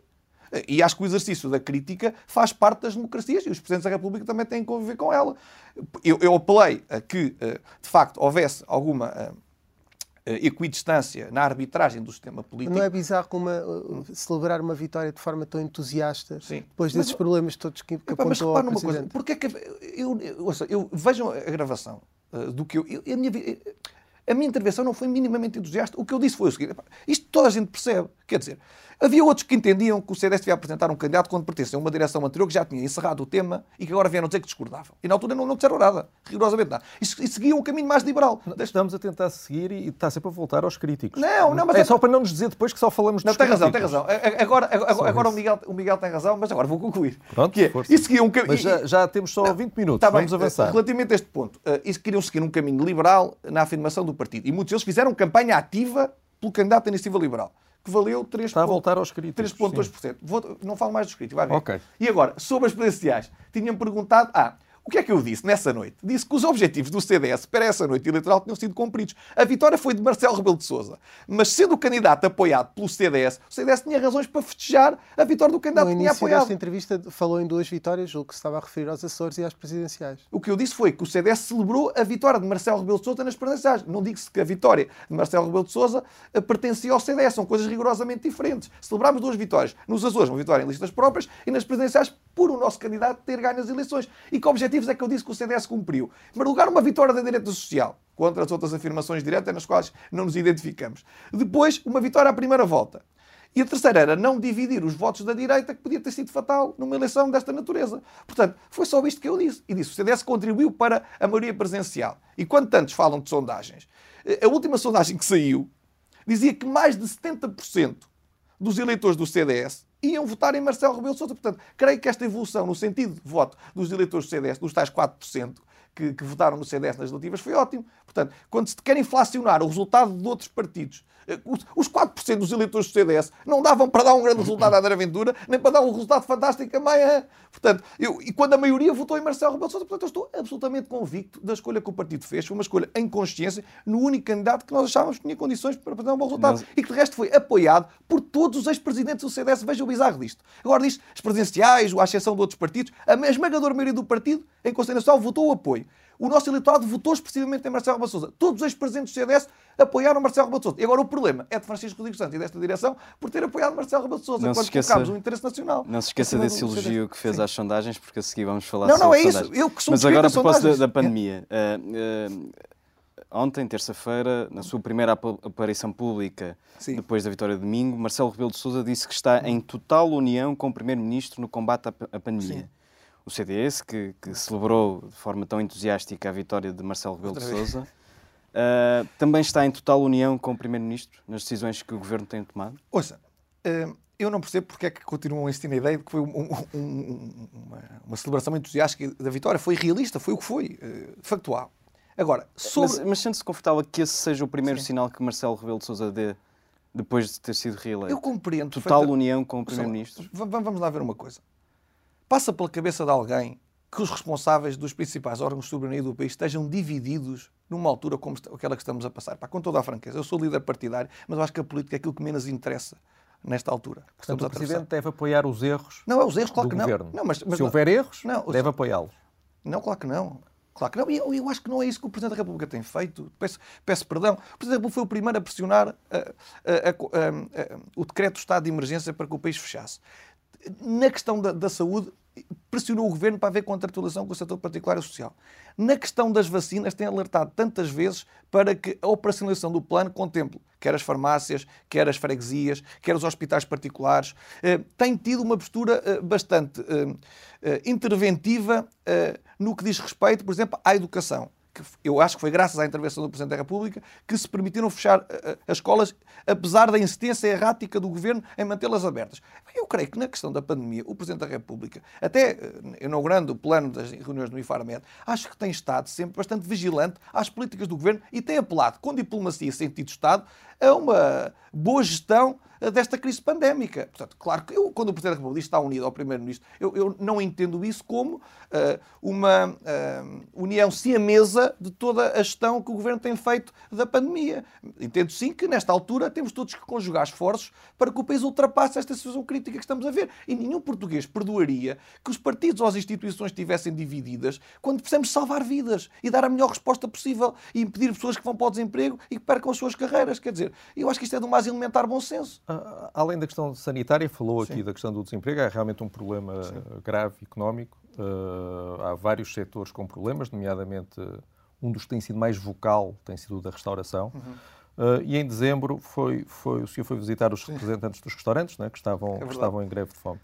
E acho que o exercício da crítica faz parte das democracias e os Presidentes da República também têm que conviver com ela. Eu, eu apelei a que, eh, de facto, houvesse alguma eh, equidistância na arbitragem do sistema político. Não é bizarro uma, celebrar uma vitória de forma tão entusiasta Sim. depois desses mas, problemas todos que, que apontou mas ao numa coisa, porque é que eu, eu, ouça, eu vejam a gravação uh, do que eu, eu a minha a minha intervenção não foi minimamente entusiasta. O que eu disse foi o seguinte: isto toda a gente percebe. Quer dizer, Havia outros que entendiam que o CDS devia apresentar um candidato quando pertencia a uma direção anterior que já tinha encerrado o tema e que agora vieram dizer que discordavam. E na altura não, não disseram nada, rigorosamente nada. E, e seguiam um caminho mais liberal. Estamos a tentar seguir e está sempre a voltar aos críticos. Não, não, mas é, é só para não nos dizer depois que só falamos de Não, tem razão, tem razão. Agora, agora, agora o, Miguel, o Miguel tem razão, mas agora vou concluir. Pronto, que é, e seguiam um caminho. Mas já, já, temos só não, 20 minutos, tá vamos bem, avançar. Relativamente a este ponto, uh, queriam seguir um caminho liberal na afirmação do partido. E muitos deles fizeram campanha ativa pelo candidato da iniciativa liberal que valeu 3,2%. Está a voltar aos críticos. 3,2%. Não falo mais dos críticos, vai ver. Okay. E agora, sobre as presidenciais, tinham perguntado, ah, o que é que eu disse nessa noite? Disse que os objetivos do CDS para essa noite eleitoral tinham sido cumpridos. A vitória foi de Marcelo Rebelo de Sousa. Mas sendo o candidato apoiado pelo CDS, o CDS tinha razões para festejar a vitória do candidato no que tinha apoiado. desta entrevista falou em duas vitórias, o que se estava a referir aos Açores e às presidenciais. O que eu disse foi que o CDS celebrou a vitória de Marcelo Rebelo de Sousa nas presidenciais. Não digo-se que a vitória de Marcelo Rebelo de Sousa eh, pertencia ao CDS. São coisas rigorosamente diferentes. Celebrámos duas vitórias. Nos Açores, uma vitória em listas próprias e nas presidenciais por o nosso candidato ter ganho as eleições. E que objetivos é que eu disse que o CDS cumpriu? Em primeiro lugar, uma vitória da direita social, contra as outras afirmações diretas nas quais não nos identificamos. Depois, uma vitória à primeira volta. E a terceira era não dividir os votos da direita, que podia ter sido fatal numa eleição desta natureza. Portanto, foi só isto que eu disse. E disse: o CDS contribuiu para a maioria presencial. E quando tantos falam de sondagens, a última sondagem que saiu dizia que mais de 70% dos eleitores do CDS iam votar em Marcelo Rebelo Sousa. Portanto, creio que esta evolução no sentido de voto dos eleitores do CDS, dos tais 4%, que, que, votaram no CDS nas legislativas foi ótimo. Portanto, quando se quer inflacionar o resultado de outros partidos eh, os 4% dos eleitores do CDS não davam para dar um grande resultado à André Ventura, nem para dar um resultado fantástico a Maia. Portanto, eu, e quando a maioria votou em Marcelo Rebelo de Sousa, portanto, eu estou absolutamente convicto da escolha que o partido fez. Foi uma escolha em consciência, no único candidato que nós achávamos que tinha condições para fazer um bom resultado. Mas... E que, de resto, foi apoiado por todos os ex-presidentes do CDS. Veja o bizarro disto. Agora diz, as presidenciais, à exceção de outros partidos, a esmagadora maioria do partido, em Conselho Nacional, votou o apoio o nosso eleitorado votou expressivamente em Marcelo Rebelo Sousa. Todos os ex-presidentes do CDS apoiaram Marcelo Rebelo Sousa. E agora o problema é de Francisco Rodrigues Santos e desta direção por ter apoiado Marcelo Rebelo Sousa quando esqueça, colocámos o interesse nacional. Não se esqueça desse elogio que fez Sim. às sondagens, porque a seguir vamos falar não, sobre Não, não é isso. Eu que sou Mas agora a propósito da, da, pandemia. Uh, uh, ontem, terça-feira, na sua primeira aparição pública, Sim. depois da vitória de domingo, Marcelo Rebelo de Sousa disse que está em total união com o Primeiro-Ministro no combate à, pandemia. Sim o CDS, que, que, celebrou de forma tão entusiástica a vitória de Marcelo Rebelo de Sousa, uh, também está em total união com o Primeiro-Ministro nas decisões que o Governo tem tomado? Ouça, uh, eu não percebo porque é que continuam a insistir na ideia de que foi um, um, uma, uma, celebração entusiástica da vitória. Foi realista, foi o que foi, uh, factual. Agora, sobre... Mas, mas sente-se confortável que esse seja o primeiro Sim. sinal que Marcelo Rebelo de Sousa dê depois de ter sido reeleito? Eu compreendo. Total união com o Primeiro-Ministro? Vamos lá ver uma coisa passa pela cabeça de alguém que os responsáveis dos principais órgãos de soberania do país estejam divididos numa altura como aquela que estamos a passar. Pá, com toda a franqueza, eu sou líder partidário, mas eu acho que a política é aquilo que menos interessa nesta altura. Portanto, o Presidente deve apoiar os erros Não, é os erros, claro que não. não mas, mas, Se houver erros, não, deve apoiá-los. Não, claro que não. Claro que não. E eu, eu, acho que não é isso que o Presidente da República tem feito. Peço, peço perdão. O Presidente da República foi o primeiro a pressionar a, a, a, o decreto de estado de emergência para que o país fechasse. Na questão da, da saúde, pressionou o governo para haver contratualização com o setor particular e social. Na questão das vacinas, tem alertado tantas vezes para que a operacionalização do plano contemple quer as farmácias, quer as freguesias, quer os hospitais particulares. Eh, tem tido uma postura eh, bastante eh, interventiva no que diz respeito, por exemplo, à educação que eu acho que foi graças à intervenção do Presidente da República que se permitiram fechar uh, as escolas, apesar da insistência errática do Governo em mantê-las abertas. Eu creio que na questão da pandemia, o Presidente da República, até uh, inaugurando o plano das reuniões do IFARMED, acho que tem estado sempre bastante vigilante às políticas do Governo e tem apelado, com diplomacia e sentido de Estado, a uma boa gestão eh, desta crise pandémica. Portanto, claro que eu, quando o Presidente da República está unido ao Primeiro-Ministro, eu, eu, não entendo isso como uh, uma uh, união siamesa de toda a gestão que o Governo tem feito da pandemia. Entendo sim que, nesta altura, temos todos que conjugar esforços para que o país ultrapasse esta situação crítica que estamos a ver. E nenhum português perdoaria que os partidos ou as instituições estivessem divididas quando precisamos salvar vidas e dar a melhor resposta possível e impedir pessoas que vão para o desemprego e que percam as suas carreiras. Quer dizer, eu acho que isto é do mais elementar bom senso. Além da questão sanitária, falou aqui Sim. da questão do desemprego, é realmente um problema Sim. grave económico. Uh, há vários setores com problemas, nomeadamente um dos que tem sido mais vocal tem sido o da restauração. Uhum. Uh, e em dezembro foi, foi, o senhor foi visitar os representantes dos restaurantes, né, que, estavam, é que estavam em greve de fome.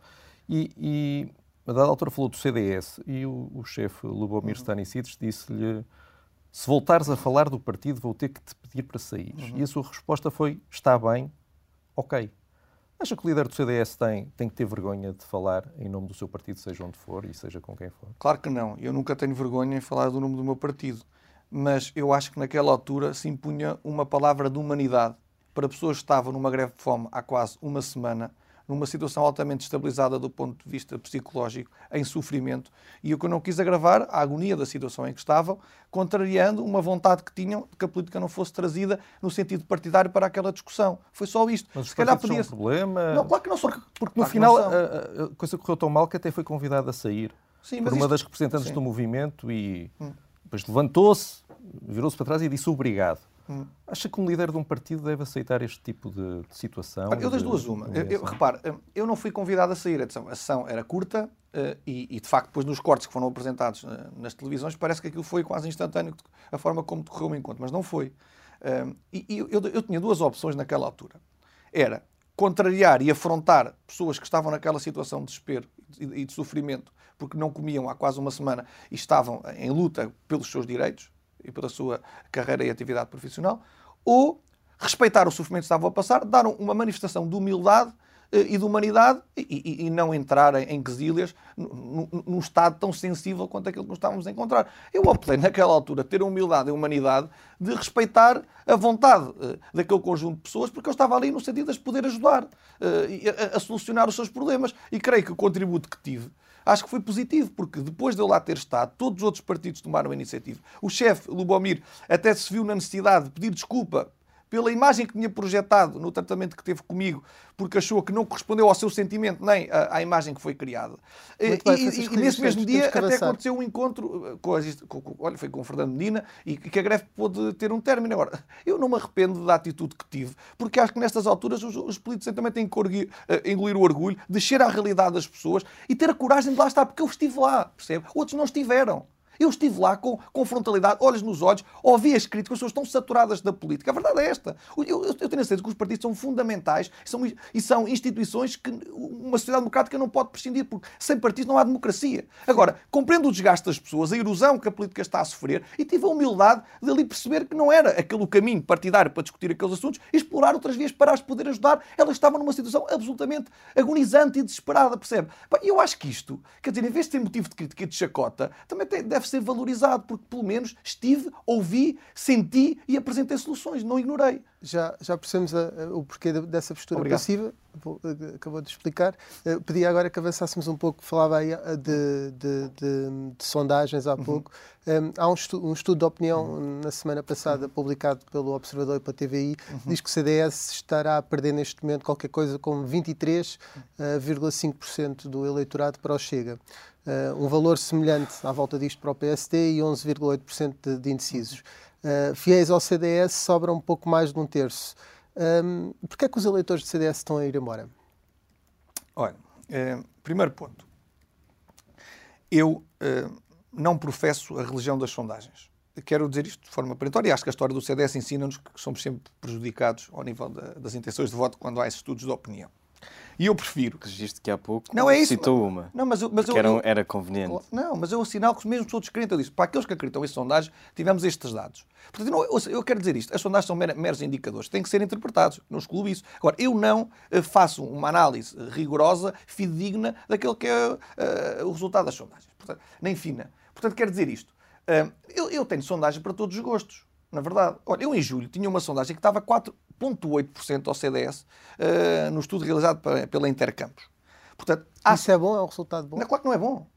E, e a dada altura falou do CDS e o, o chefe Lubomir uhum. Stanisides disse-lhe se voltares a falar do partido vou ter que te pedir para sair. Uhum. E a sua resposta foi, está bem, ok. Acha que o líder do CDS tem, tem que ter vergonha de falar em nome do seu partido, seja onde for e seja com quem for? Claro que não. Eu nunca tenho vergonha em falar do nome do meu partido. Mas eu acho que naquela altura se impunha uma palavra de humanidade para pessoas que estavam numa greve de fome há quase uma semana numa situação altamente estabilizada do ponto de vista psicológico, em sofrimento, e o que eu não quis agravar a agonia da situação em que estavam, contrariando uma vontade que tinham de que a política não fosse trazida no sentido partidário para aquela discussão. Foi só isto. Mas Se calhar podia... um problema? Não, claro que não são. Porque, porque no claro final a, a, coisa correu tão mal que até foi convidado a sair Sim, por uma isto... das representantes Sim. do movimento e hum. depois levantou-se, virou-se para trás e disse obrigado. Hum. Acha que um líder de um partido deve aceitar este tipo de, de situação? Eu das duas uma. Eu, eu, repare, hum, eu não fui convidado a sair. A sessão era curta uh, e, e, de facto, depois nos cortes que foram apresentados uh, nas televisões, parece que aquilo foi quase instantâneo, a forma como decorreu o encontro, mas não foi. Uh, e, e eu, eu tinha duas opções naquela altura. Era contrariar e afrontar pessoas que estavam naquela situação de desespero e de sofrimento porque não comiam há quase uma semana e estavam em luta pelos seus direitos, e pela sua carreira e atividade profissional, ou respeitar o sofrimento que estavam a passar, dar uma manifestação de humildade eh, e de humanidade e, e, e não entrar em, em quesílias num estado tão sensível quanto aquele que nos estávamos a encontrar. Eu optei, naquela altura, ter a humildade e a humanidade de respeitar a vontade uh, daquele conjunto de pessoas, porque eu estava ali no sentido de as poder ajudar uh, a, a, solucionar os seus problemas. E creio que o contributo que tive acho que foi positivo, porque depois de eu lá ter estado, todos os outros partidos tomaram a iniciativa. O chefe, Lubomir, até se viu na necessidade de pedir desculpa pela imagem que tinha projetado no tratamento que teve comigo, porque achou que não correspondeu ao seu sentimento nem à, à imagem que foi criada. E, bem, e, e, nesse mesmo dia até aconteceu um encontro com, com, com, olha, foi com o Fernando Medina e que a greve pôde ter um término. Agora, eu não me arrependo da atitude que tive, porque acho que nestas alturas os, os políticos também têm que eh, engolir o orgulho, descer à realidade das pessoas e ter a coragem de lá estar, porque eu estive lá, percebe? Outros não estiveram. Eu estive lá com, com frontalidade, olhos nos olhos, ouvi as críticas, as pessoas estão saturadas da política. A verdade é esta. Eu, eu, tenho a certeza que os partidos são fundamentais são, e são instituições que uma sociedade democrática não pode prescindir, porque sem partidos não há democracia. Agora, compreendo o desgaste das pessoas, a erosão que a política está a sofrer e tive a humildade de ali perceber que não era aquele caminho partidário para discutir aqueles assuntos explorar outras vias para as poder ajudar. Elas estavam numa situação absolutamente agonizante e desesperada, percebe? Eu acho que isto, quer dizer, em vez de ter motivo de crítica e de chacota, também tem, deve ser valorizado, porque pelo menos estive, ouvi, senti e apresentei soluções, não ignorei. Já, já percebemos a, a, o porquê dessa postura Obrigado. passiva, eh, acabou de explicar. Uh, pedia agora que avançássemos um pouco, falava aí eh, de, de, de, de sondagens há uhum. pouco. Um, há um, estu, um, estudo de opinião uhum. na semana passada, uhum. publicado pelo Observador e pela TVI, uhum. diz que o CDS estará a perder neste momento qualquer coisa como 23,5% uh, do eleitorado para o Chega. Uh, um valor semelhante à volta disto para o PSD e 11,8% de, de indecisos. Uh, fiéis ao CDS sobra um pouco mais de um terço. Um, Porquê é que os eleitores do CDS estão a ir embora? Olha, é, primeiro ponto. eu uh, não professo a religião das sondagens. Quero dizer isto de forma perentória e acho que a história do CDS ensina-nos que somos sempre prejudicados ao nível da, das intenções de voto quando há estudos de opinião. E eu prefiro. Registe que há pouco não é isso, citou uma. Não, mas eu, mas eu, era, era conveniente. Não, mas eu assinalo que mesmo todos crentes, eu disse, para aqueles que acreditam em sondagens, tivemos estes dados. Portanto, eu, não, eu quero dizer isto, as sondagens são meros indicadores, têm que ser interpretados, não excluo isso. Agora, eu não uh, faço uma análise rigorosa, fidedigna, daquele que é uh, o resultado das sondagens, Portanto, nem fina. Portanto, quero dizer isto, uh, eu, eu tenho sondagens para todos os gostos na verdade. Olha, eu em julho tinha uma sondagem que estava 4,8% ao CDS uh, no estudo realizado pela Intercampos. Portanto, há... Isso é bom? É um resultado bom? Não, claro que não é bom.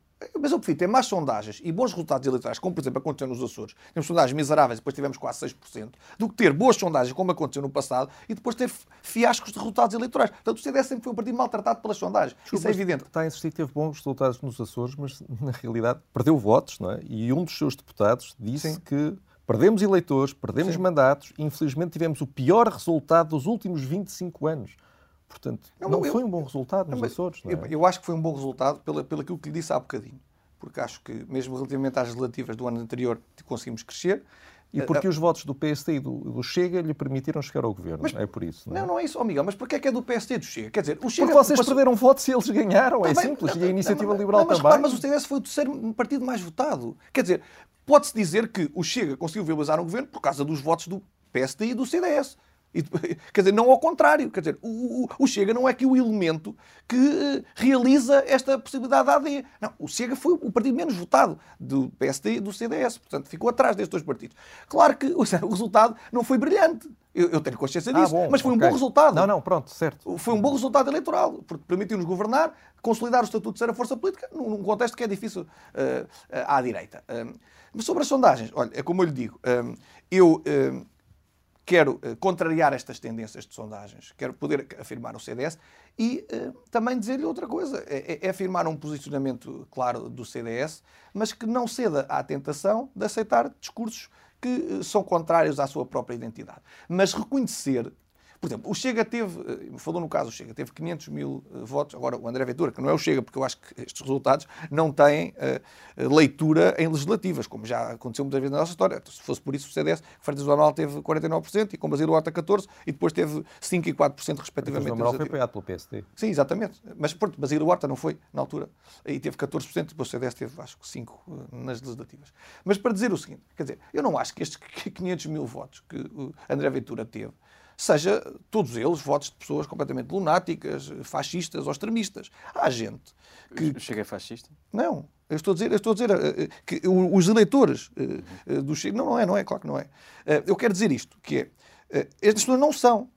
Mas eu prefiro ter mais sondagens e bons resultados eleitorais, como por exemplo aconteceu nos Açores, temos sondagens miseráveis e depois tivemos quase 6%, do que ter boas sondagens, como aconteceu no passado, e depois ter fiascos de resultados eleitorais. Portanto, o CDS sempre foi um partido maltratado pelas sondagens. Desculpa, Isso é evidente. Está a insistir que teve bons resultados nos Açores, mas na realidade perdeu votos, não é? E um dos seus deputados disse Sim. que Perdemos eleitores, perdemos Sim. mandatos e, infelizmente, tivemos o pior resultado dos últimos 25 anos. Portanto, não, não eu, foi um bom resultado nos Açores. Não é? eu, eu, acho que foi um bom resultado pelo, pelo aquilo que lhe disse há bocadinho. Porque acho que, mesmo relativamente às legislativas do ano anterior, conseguimos crescer. E porque os votos do PSD e do, do, Chega lhe permitiram chegar ao governo. Mas, é por isso. Não, é? não, não é isso, oh Miguel. Mas porquê é que é do PSD e do Chega? Quer dizer, o Chega. Porque vocês passou... perderam votos e eles ganharam. é simples. e a iniciativa não, liberal mas, também. mas o CDS foi o terceiro partido mais votado. Quer dizer, pode-se dizer que o Chega conseguiu viabilizar um governo por causa dos votos do PSD e do CDS. E, quer dizer, não ao contrário. Quer dizer, o, o, Chega não é que o elemento que uh, realiza esta possibilidade da AD. Não, o Chega foi o partido menos votado do PSD e do CDS. Portanto, ficou atrás destes dois partidos. Claro que o, o resultado não foi brilhante. Eu, eu tenho consciência ah, disso. Ah, bom, mas foi okay. um bom resultado. Não, não, pronto, certo. Foi um bom resultado eleitoral, porque permitiu-nos governar, consolidar o estatuto de ser a força política, num, num contexto que é difícil uh, uh, à direita. Mas sobre as sondagens, olha, é como eu lhe digo, eu quero uh, contrariar estas tendências de sondagens, quero poder afirmar o CDS e uh, também dizer-lhe outra coisa, é, é, é, afirmar um posicionamento claro do CDS, mas que não ceda à tentação de aceitar discursos que uh, são contrários à sua própria identidade. Mas reconhecer por exemplo, o Chega teve, eh, falou no caso, o Chega teve 500 mil uh, votos. Agora, o André Ventura, que não é o Chega, porque eu acho que estes resultados não têm uh, leitura em legislativas, como já aconteceu muitas vezes na nossa história. Se fosse por isso, o CDS, Freitas do Amaral teve 49% e com Basílio Horta 14% e depois teve 5% e 4% respectivamente. O Amaral foi apoiado pelo PSD. Sim, exatamente. Mas, pronto, Basílio Horta não foi na altura e teve 14%, depois o CDS teve, acho que 5% nas legislativas. Mas para dizer o seguinte, quer dizer, eu não acho que estes 500 mil votos que o André Ventura teve seja todos eles votos de pessoas completamente lunáticas, fascistas ou extremistas. Há gente que. Chega é fascista? Não. Eu estou a dizer, estou a dizer eh, que os eleitores eh, do Chega. Não, não é, não é, claro que não é. Eh, eu quero dizer isto, que é. Estas pessoas não são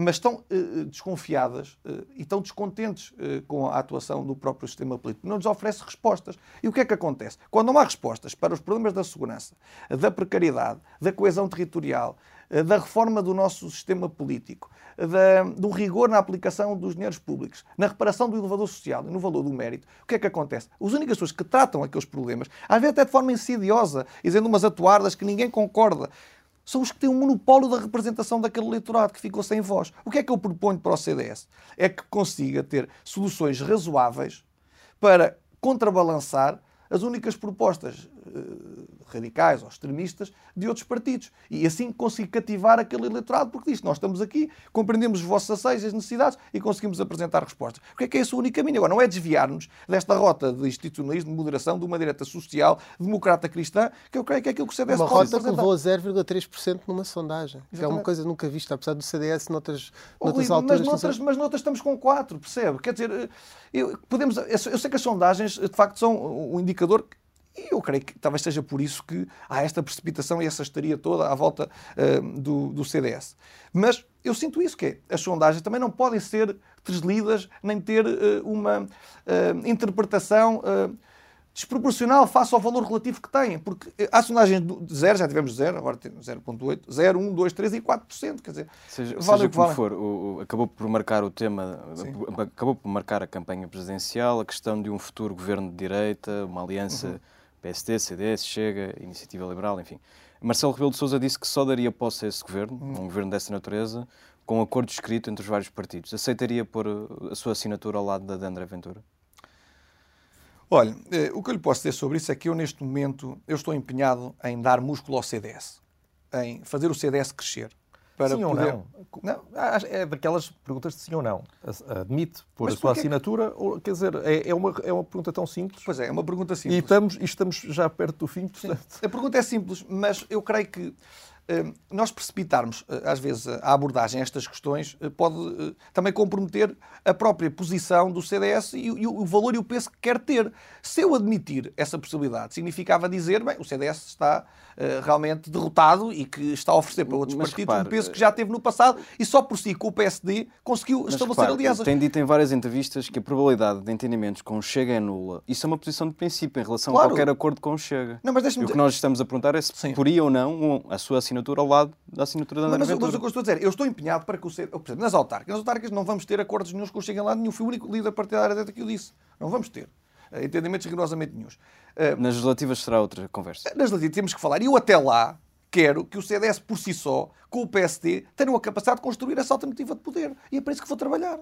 mas estão uh, desconfiadas uh, e estão descontentes com a atuação do próprio sistema político. Não lhes oferece respostas. E o que é que acontece? Quando não há respostas para os problemas da segurança, da precariedade, da coesão territorial, da reforma do nosso sistema político, da, do rigor na aplicação dos dinheiros públicos, na reparação do elevador social e no valor do mérito, o que é que acontece? As únicas pessoas que tratam aqueles problemas, às vezes até de forma insidiosa, dizendo umas atuardas que ninguém concorda, são os que têm o um monopólio da representação daquele eleitorado que ficou sem voz. O que é que eu proponho para o CDS? É que consiga ter soluções razoáveis para contrabalançar as únicas propostas radicais ou extremistas de outros partidos. E assim consigo cativar aquele eleitorado, porque diz: nós estamos aqui, compreendemos os vossos anseios, as necessidades e conseguimos apresentar respostas. Porque é que é esse o único caminho. Agora, não é desviar-nos desta rota de institucionalismo, de moderação, de uma direita social, democrata cristã, que eu creio que é aquilo que o CDS Uma rota que levou a 0,3% numa sondagem, Exatamente. que é uma coisa nunca vista, apesar do CDS noutras, noutras alturas. Mas noutras, mas noutras estamos com 4, percebe? Quer dizer, eu, podemos, eu sei que as sondagens, de facto, são um indicador e eu creio que talvez seja por isso que há esta precipitação e essa estaria toda à volta uh, do, do, CDS. Mas eu sinto isso, que é, as sondagens também não podem ser deslidas nem ter uh, uma uh, interpretação desproporcional face ao valor relativo que têm, porque há sondagens de zero, já tivemos zero, agora temos 0.8, 0, 1, 2, 3 e 4%, quer dizer, seja, vale seja o que vale. for, o, o, acabou por marcar o tema, Sim. acabou por marcar a campanha presidencial, a questão de um futuro governo de direita, uma aliança uhum. PSD, CDS, Chega, Iniciativa Liberal, enfim. Marcelo Rebelo de Sousa disse que só daria posse a esse governo, um governo dessa natureza, com um acordo escrito entre os vários partidos. Aceitaria pôr a sua assinatura ao lado da de André Ventura? Olha, eh, o que eu lhe posso dizer sobre isso é que eu, neste momento, eu estou empenhado em dar músculo ao CDS, em fazer o CDS crescer. Para sim poder... ou não? não? É daquelas perguntas de sim ou não. Admite pôr Mas a sua assinatura? Ou, quer dizer, é, é, uma, é uma pergunta tão simples. Pois é, é uma pergunta simples. E estamos, e estamos já perto do fim, portanto... A pergunta é simples, mas eu creio que nós precipitarmos, eh, às vezes, a abordagem a estas questões eh, pode eh, também comprometer a própria posição do CDS e o valor e o peso que quer ter. Se eu admitir essa possibilidade, significava dizer, bem, o CDS está realmente derrotado e que está a oferecer para outros Mas partidos repare, um peso que já teve no passado e só por si, com o PSD, conseguiu estabelecer repare, alianças. Tem dito em várias entrevistas que a probabilidade de entendimentos com o Chega é nula. Isso é uma posição de princípio em relação claro. a qualquer acordo com o Chega. Não, mas e o que nós estamos a perguntar é se Sim. poria ou não a sua assinatura ao lado da assinatura da André mas, Ventura. Mas o que eu estou a dizer, eu estou empenhado para que o CD, nas autárquicas, nas autárquicas não vamos ter acordos nenhums que o cheguem lá nenhum. Fui o único líder partidário até que eu disse. Não vamos ter. Eh, entendimentos rigorosamente nenhums. Eh, nas legislativas será outra conversa. Nas legislativas temos que falar. E eu até lá quero que o CDS por si só, com o PSD, tenham a capacidade de construir essa alternativa de poder. E é para isso que vou trabalhar.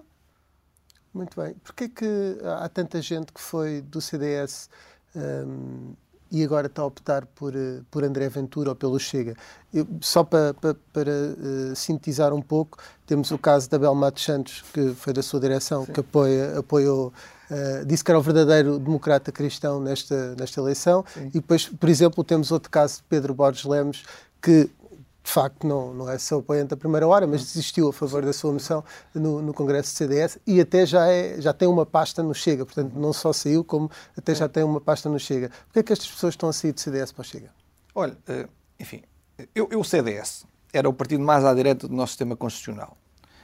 Muito bem. Porquê que há tanta gente que foi do CDS hum, e agora está a optar por, eh, por André Ventura ou pelo Chega. Eu, só para, para, para uh, sintetizar um pouco, temos o caso da Belmato Santos, que foi da sua direção, Sim. que apoia, apoiou, uh, disse que era o verdadeiro democrata cristão nesta, nesta eleição. Sim. E depois, por exemplo, temos outro caso de Pedro Borges Lemos, que de facto não, não é seu apoiante da primeira hora, mas desistiu a favor da sua moção no, no Congresso do CDS e até já, é, já tem uma pasta no Chega. Portanto, não só saiu, como até já tem uma pasta no Chega. Porquê é que estas pessoas estão a sair do CDS para o Chega? Olha, eh, enfim, eu, eu, o CDS era o partido mais à direita do nosso sistema constitucional.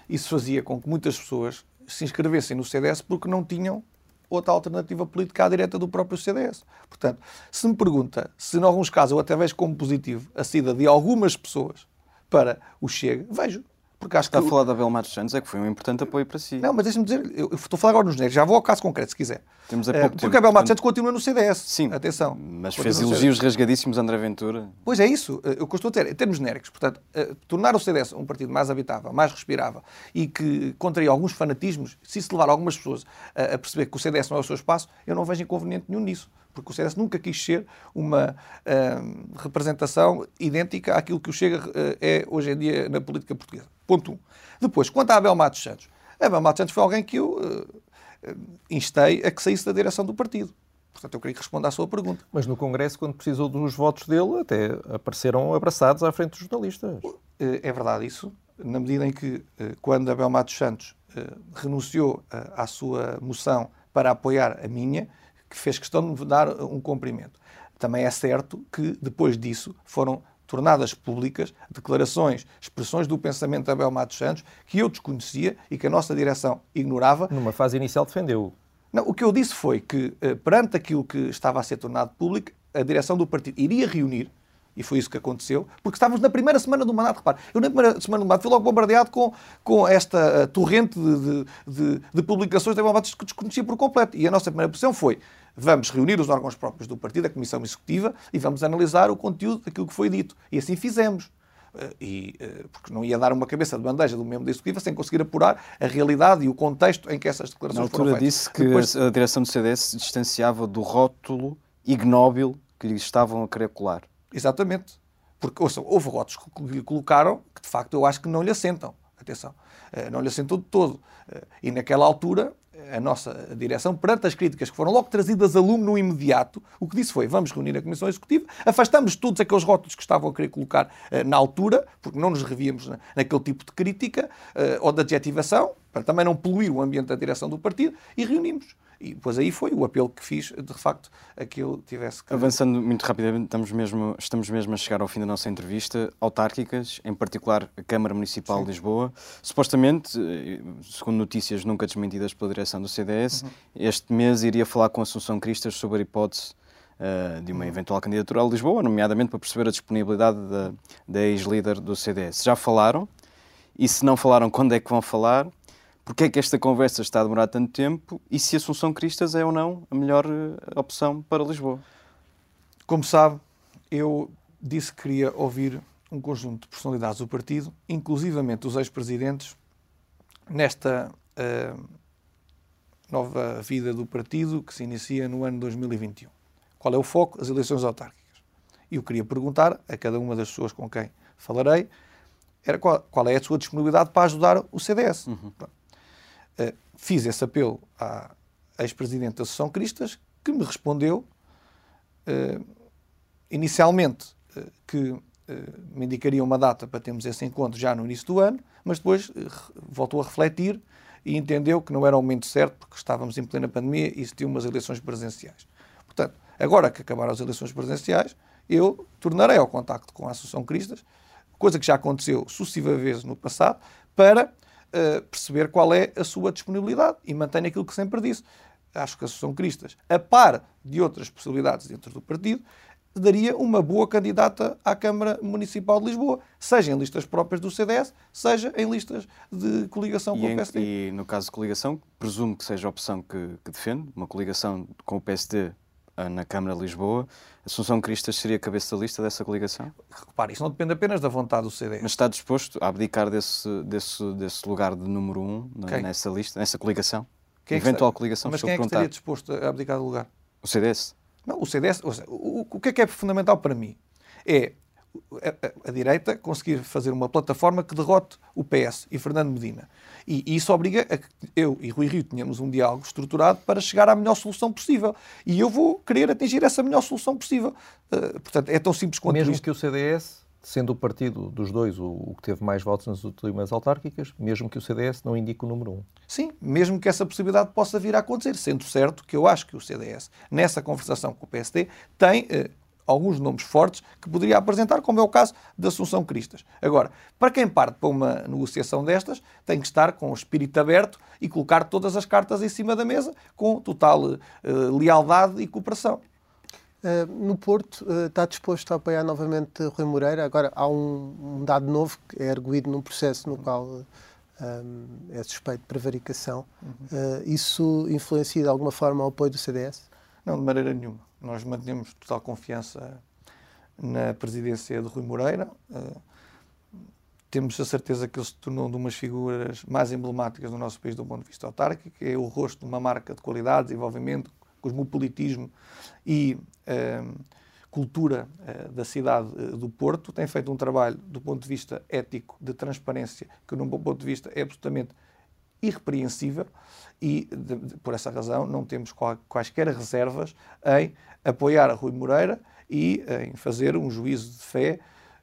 Isso fazia com que muitas pessoas se inscrevessem no CDS porque não tinham outra alternativa política à direita do próprio CDS. Portanto, se me pergunta se, em alguns casos, eu até vejo como positivo a saída de algumas pessoas para o Chega, vejo. Porque acho Está que... a falar da Abel Matos Santos, é que foi um importante apoio para si. Não, mas deixa-me dizer, eu, estou a falar agora nos genéricos, já vou ao caso concreto, se quiser. Temos a pouco uh, porque tempo. a Abel Matos Santos continua no CDS. Sim. Atenção. Mas fez elogios rasgadíssimos a André Ventura. Pois é isso, uh, eu a ter, em termos genéricos. Portanto, uh, tornar o CDS um partido mais habitável, mais respirável e que contraria alguns fanatismos, se isso levar algumas pessoas a, a perceber que o CDS não é o seu espaço, eu não vejo inconveniente nenhum nisso porque o CDS nunca quis ser uma uh, representação idêntica àquilo que o Chega uh, é hoje em dia na política portuguesa. Ponto 1. Um. Depois, quanto a Abel Matos Santos. Abel Matos Santos foi alguém que eu uh, instei a que saísse da direção do partido. Portanto, eu queria que responda à sua pergunta. Mas no Congresso, quando precisou dos votos dele, até apareceram abraçados à frente dos jornalistas. É verdade isso, na medida em que, quando Abel Matos Santos renunciou à sua moção para apoiar a minha, que fez questão de me dar um cumprimento. Também é certo que, depois disso, foram tornadas públicas declarações, expressões do pensamento de Abel Matos Santos que eu desconhecia e que a nossa direção ignorava. Numa fase inicial defendeu. Não, o que eu disse foi que, eh, perante aquilo que estava a ser tornado público, a direção do partido iria reunir, e foi isso que aconteceu, porque estávamos na primeira semana do mandato. Repare, eu na primeira semana do mandato fui logo bombardeado com, com esta uh, torrente de, de, de, publicações de Abel Matos que desconhecia por completo. E a nossa primeira posição foi vamos reunir os órgãos próprios do partido, a Comissão Executiva, e vamos analisar o conteúdo daquilo que foi dito. E assim fizemos. Eh, e, eh, porque não ia dar uma cabeça de bandeja do membro da Executiva sem conseguir apurar a realidade e o contexto em que essas declarações Na altura foram feitas. disse que Depois... a direção do CDS se distanciava do rótulo ignóbil que lhe estavam a querer colar. Exatamente. Porque, ouçam, houve votos que lhe colocaram que, de facto, eu acho que não lhe assentam. Atenção. Eh, não lhe assentou de todo. E naquela altura a nossa direção, perante as críticas que foram logo trazidas a lume no imediato, o que disse foi: vamos reunir a Comissão Executiva, afastamos todos aqueles rótulos que estavam a querer colocar uh, na altura, porque não nos revíamos na, naquele tipo de crítica uh, ou de adjetivação, para também não poluir o ambiente da direção do partido, e reunimos. E depois aí foi o apelo que fiz, de facto, a que ele tivesse que... Avançando muito rapidamente, estamos mesmo, estamos mesmo a chegar ao fim da nossa entrevista. Autárquicas, em particular a Câmara Municipal Sim. de Lisboa. Supostamente, eh, segundo notícias nunca desmentidas pela direção do CDS, uhum. este mês iria falar com a Assunção Cristas sobre a hipótese uh, de uma uhum. eventual candidatura a Lisboa, nomeadamente para perceber a disponibilidade da, da ex-líder do CDS. Já falaram? E se não falaram, quando é que vão falar? Porque é que esta conversa está a demorar tanto tempo e se Assunção Cristas é ou não a melhor eh, opção para Lisboa. Como sabe, eu disse que queria ouvir um conjunto de personalidades do partido, inclusivamente os ex-presidentes, nesta uh, nova vida do partido que se inicia no ano 2021. Qual é o foco? As eleições autárquicas. E eu queria perguntar a cada uma das pessoas com quem falarei era qual, qual é a sua disponibilidade para ajudar o CDS. Uhum. Uh, fiz esse apelo à ex-presidente da Associação Cristas, que me respondeu uh, inicialmente uh, que me indicaria uma data para termos esse encontro já no início do ano, mas depois voltou a refletir e entendeu que não era o momento certo, porque estávamos em plena pandemia e existiam umas eleições presenciais. Portanto, agora que acabaram as eleições presenciais, eu tornarei ao contacto com a Associação Cristas, coisa que já aconteceu sucessivas vezes no passado, para uh, perceber qual é a sua disponibilidade e mantenho aquilo que sempre disse. Acho que a Associação Cristas, a par de outras possibilidades dentro do partido, daria uma boa candidata à Câmara Municipal de Lisboa, seja em listas próprias do CDS, seja em listas de coligação e com em, o PSD. E no caso de coligação, presumo que seja a opção que, que defende, uma coligação com o PSD na Câmara de Lisboa. Assunção Cristas seria a cabeça da lista dessa coligação? Repare, isso não depende apenas da vontade do CDS. Mas está disposto a abdicar desse, desse, desse lugar de número um nessa lista, nessa coligação? Quem é Eventual está... coligação, Mas quem é que estaria disposto a abdicar do lugar? O CDS? Não, o CDS... O, o, o que é que é fundamental para mim? É a, direita conseguir fazer uma plataforma que derrote o PS e Fernando Medina. E, e, isso obriga a que eu e Rui Rio tenhamos um diálogo estruturado para chegar à melhor solução possível. E eu vou querer atingir essa melhor solução possível. Uh, portanto, é tão simples quanto Mesmo isto. que o CDS, sendo o partido dos dois o, o, que teve mais votos nas últimas autárquicas, mesmo que o CDS não indique o número um. Sim, mesmo que essa possibilidade possa vir a acontecer, sendo certo que eu acho que o CDS, nessa conversação com o PSD, tem... Uh, alguns nomes fortes que poderia apresentar, como é o caso da Assunção Cristas. Agora, para quem parte para uma negociação destas, tem que estar com o espírito aberto e colocar todas as cartas em cima da mesa com total uh, lealdade e cooperação. Uh, no Porto, uh, está disposto a apoiar novamente Rui Moreira. Agora, há um, um dado novo que é arguído num processo no qual é suspeito de prevaricação. Uhum. isso influencia de alguma forma o apoio do CDS? Não, de maneira nenhuma. Nós mantemos total confiança na presidência de Rui Moreira. Uh, temos a certeza que ele se tornou uma das figuras mais emblemáticas do nosso país do ponto de vista autárquico, é o rosto de uma marca de qualidade, desenvolvimento, cosmopolitismo e uh, cultura uh, da cidade do Porto. Tem feito um trabalho do ponto de vista ético, de transparência, que, no meu ponto de vista, é absolutamente irrepreensível e, de, de, por essa razão, não temos qual, quaisquer reservas em apoiar a Rui Moreira e em fazer um juízo de fé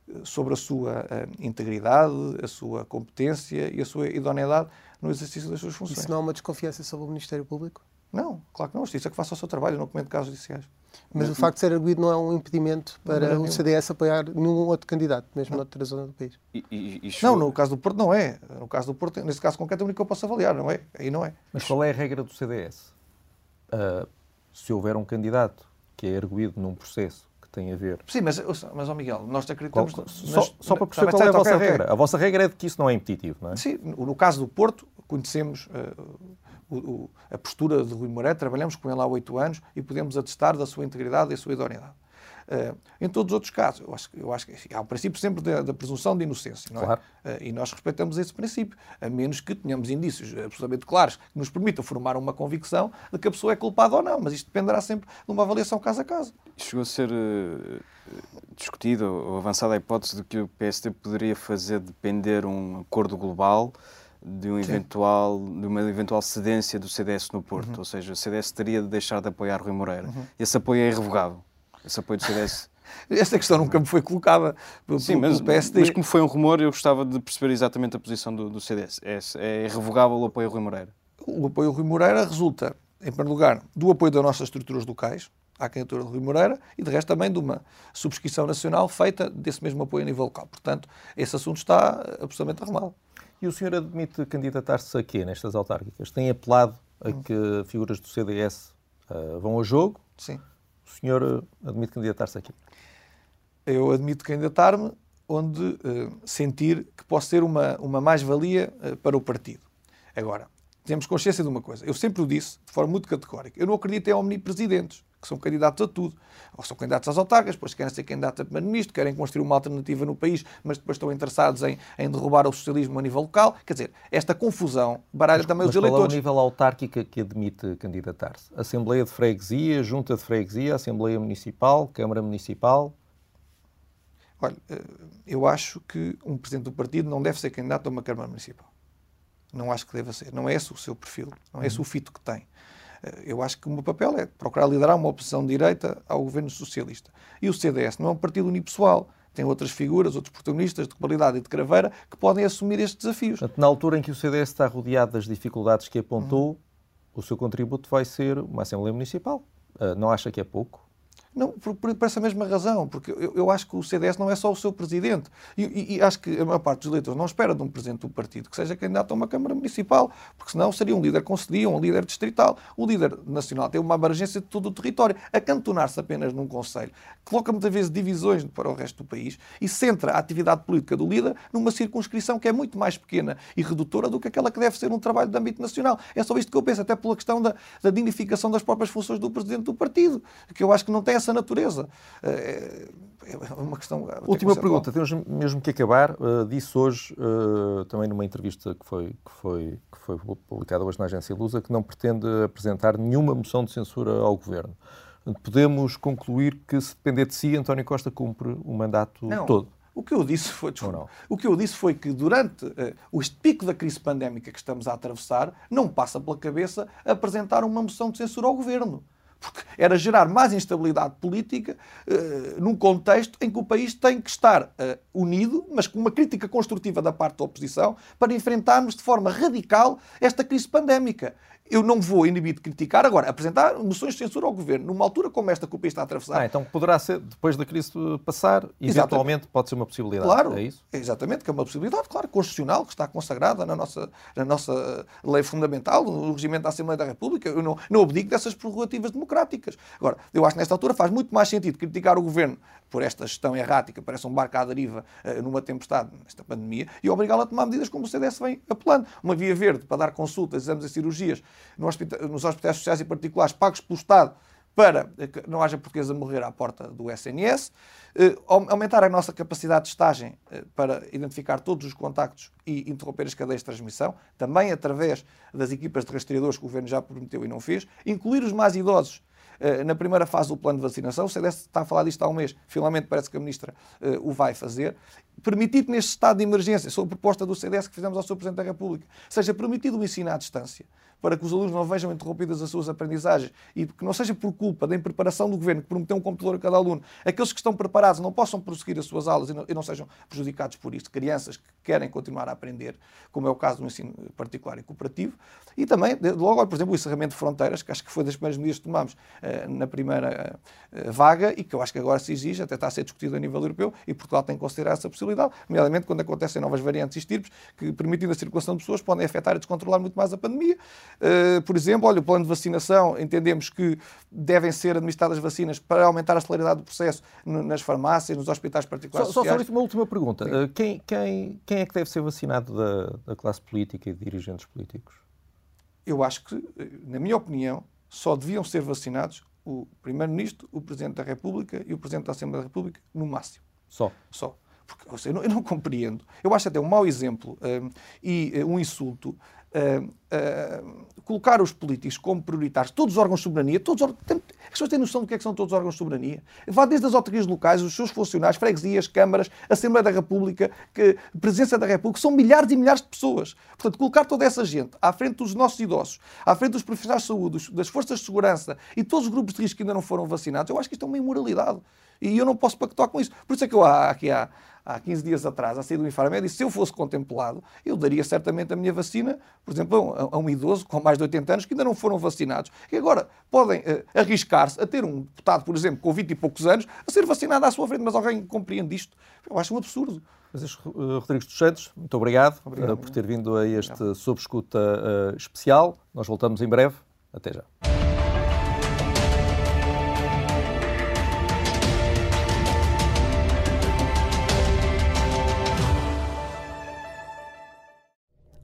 eh, sobre a sua uh, integridade, a sua competência e a sua idoneidade no exercício das suas funções. Isso não é uma desconfiança sobre o Ministério Público? Não, claro que não. Justiça que faça o seu trabalho, não comento casos judiciais. Mas o facto de ser arguído não é um impedimento para o CDS apoiar nenhum outro candidato, mesmo não. noutra zona do país? E, e, e não, no caso do Porto não é. No caso do Porto, nesse caso concreto, é o único que eu posso avaliar, não é? Aí não é. Mas qual é a regra do CDS? Uh, se houver um candidato que é arguído num processo que tem a ver... Sim, mas, mas oh Miguel, nós acreditamos... Qual, só, só para perceber qual é a vossa regra. regra. A vossa regra é de que isso não é impeditivo, não é? Sim, no caso do Porto, conhecemos... Uh, o, o, a postura de Rui Moreira, trabalhamos com ele há oito anos e podemos atestar da sua integridade e da sua idoneidade. Uh, em todos os outros casos, eu acho, eu acho que há o princípio sempre da, da presunção de inocência, não é? Claro. Uh, e nós respeitamos esse princípio, a menos que tenhamos indícios absolutamente claros que nos permitam formar uma convicção de que a pessoa é culpada ou não, mas isto dependerá sempre de uma avaliação caso a caso. Chegou a ser uh, discutido ou avançada a hipótese de que o PSD poderia fazer depender um acordo global de, um eventual, de uma eventual cedência do CDS no Porto. Uhum. Ou seja, o CDS teria de deixar de apoiar Rui Moreira. Uhum. Esse apoio é irrevogável. Esse apoio do CDS. Esta questão nunca me foi colocada pelo, Sim, mas, pelo PSD. Mas como foi um rumor, eu gostava de perceber exatamente a posição do, do CDS. É, é irrevogável o apoio a Rui Moreira? O apoio a Rui Moreira resulta, em primeiro lugar, do apoio das nossas estruturas locais, à candidatura de Rui Moreira, e de resto também de uma subscrição nacional feita desse mesmo apoio a nível local. Portanto, esse assunto está absolutamente arrumado. E o senhor admite candidatar-se a quê nestas autárquicas? Tem apelado a hum. que figuras do CDS uh, vão ao jogo? Sim. O senhor admite candidatar-se a quê? Eu admito candidatar-me onde uh, sentir que posso ser uma, uma mais-valia uh, para o partido. Agora, temos consciência de uma coisa. Eu sempre o disse, de forma muito categórica, eu não acredito em omnipresidentes. Que são candidatos a tudo. Ou são candidatos às autarcas, depois querem ser candidatos a primeiro-ministro, querem construir uma alternativa no país, mas depois estão interessados em, em derrubar o socialismo a nível local. Quer dizer, esta confusão baralha mas, também mas os eleitores. Qual é o nível autárquico que admite candidatar-se? Assembleia de Freguesia, Junta de Freguesia, Assembleia Municipal, Câmara Municipal? Olha, eh, eu acho que um presidente do partido não deve ser candidato a uma Câmara Municipal. Não acho que deva ser. Não é esse o seu perfil. Não é esse o fito que tem. Eh, eu acho que o meu papel é procurar liderar uma oposição de direita ao governo socialista. E o CDS não é um partido unipessoal. Tem outras figuras, outros protagonistas de qualidade e de craveira que podem assumir estes desafios. Portanto, na altura em que o CDS está rodeado das dificuldades que apontou, uhum. o seu contributo vai ser uma Assembleia Municipal. Uh, não acha que é pouco? Não, por, por, essa mesma razão, porque eu, eu, acho que o CDS não é só o seu presidente. E, e, e, acho que a maior parte dos eleitores não espera de um presidente do partido que seja candidato a uma Câmara Municipal, porque senão seria um líder concedido, um líder distrital. O líder nacional tem uma abrangência de todo o território. Acantonar-se apenas num conselho coloca muitas vezes divisões para o resto do país e centra a atividade política do líder numa circunscrição que é muito mais pequena e redutora do que aquela que deve ser um trabalho de âmbito nacional. É só isto que eu penso, até pela questão da, da dignificação das próprias funções do presidente do partido, que eu acho que não tem essa natureza. É, é uma questão. Última pergunta, temos mesmo que acabar. Uh, disse hoje, uh, também numa entrevista que foi, que, foi, que foi publicada hoje na agência Lusa, que não pretende apresentar nenhuma moção de censura ao governo. Podemos concluir que, se depender de si, António Costa cumpre o mandato não. todo. O que eu disse foi, desculpa, o que eu disse foi que durante uh, o pico da crise pandémica que estamos a atravessar, não passa pela cabeça apresentar uma moção de censura ao governo porque era gerar mais instabilidade política uh, num contexto em que o país tem que estar uh, unido, mas com uma crítica construtiva da parte da oposição, para enfrentarmos de forma radical esta crise pandémica eu não vou inibir de criticar. Agora, apresentar moções de censura ao governo numa altura como esta que o país está a atravessar. Ah, então poderá ser, depois da crise passar, eventualmente exatamente. pode ser uma possibilidade. Claro, é isso? Exatamente, que é uma possibilidade, claro, constitucional, que está consagrada na nossa, na nossa lei fundamental, no regimento da Assembleia da República. Eu não, não abdico dessas prerrogativas democráticas. Agora, eu acho que nesta altura faz muito mais sentido criticar o governo por esta gestão errática, parece um barco à deriva uh, numa tempestade, nesta pandemia, e obrigá-lo a tomar medidas como o CDS vem apelando. Uma via verde para dar consultas, exames e cirurgias nos hospitais sociais e particulares pagos pelo Estado para que não haja portugueses a morrer à porta do SNS, uh, eh, aumentar a nossa capacidade de estagem uh, para identificar todos os contactos e interromper as cadeias de transmissão, também através das equipas de rastreadores que o Governo já prometeu e não fez, incluir os mais idosos eh, na primeira fase do plano de vacinação. O CDS está a falar disto há um mês, finalmente parece que a Ministra eh, o vai fazer. Permitir que neste estado de emergência, sob proposta do CDS que fizemos ao Sr. Presidente da República, seja permitido o ensino à distância para que os alunos não vejam interrompidas as suas aprendizagens. E que não seja por culpa da impreparação do governo que prometeu um computador a cada aluno, aqueles que estão preparados não possam prosseguir as suas aulas e não, e não sejam prejudicados por isto, crianças que querem continuar a aprender, como é o caso do ensino particular e cooperativo, e também, logo, por exemplo, o encerramento de fronteiras, que acho que foi das primeiras medidas que tomamos uh, na primeira uh, vaga e que eu acho que agora se exige, até está a ser discutido a nível europeu, e Portugal tem que considerar essa possibilidade, nomeadamente quando acontecem novas variantes e estirpes, que permitindo a circulação de pessoas podem afetar e descontrolar muito mais a pandemia. Eh, por exemplo, olha, o plano de vacinação, entendemos que devem ser administradas vacinas para aumentar a celeridade do processo nas farmácias, nos hospitais particulares. Só, só uma última pergunta. Uh, quem, quem, quem é que deve ser vacinado da, da classe política e de dirigentes políticos? Eu acho que, eh, na minha opinião, só deviam ser vacinados o Primeiro-Ministro, o Presidente da República e o Presidente da Assembleia da República, no máximo. Só? Só. Porque eu não, eu não compreendo. Eu acho até um mau exemplo um, e um insulto Uh, uh, colocar os políticos como prioritários, todos os órgãos de soberania, todos os, as pessoas têm noção do que, é que são todos os órgãos de soberania. Vá desde as autarquias locais, os seus funcionários, freguesias, câmaras, Assembleia da República, que, Presidência da República, são milhares e milhares de pessoas. Portanto, colocar toda essa gente à frente dos nossos idosos, à frente dos profissionais de saúde, das forças de segurança e todos os grupos de risco que ainda não foram vacinados, eu acho que isto é uma imoralidade. E eu não posso pactuar com isso. Por isso é que eu aqui há há 15 dias atrás, a sair do Infarmed, e se eu fosse contemplado, eu daria certamente a minha vacina, por exemplo, a, a um idoso com mais de 80 anos que ainda não foram vacinados, e agora podem uh, arriscar-se a ter um deputado, por exemplo, com 20 e poucos anos, a ser vacinado à sua frente, mas alguém compreende isto? Eu acho um absurdo. Francisco uh, Rodrigues dos Santos, muito obrigado, obrigado uh, por ter vindo a este Sob Escuta especial. Nós voltamos em breve. Até já.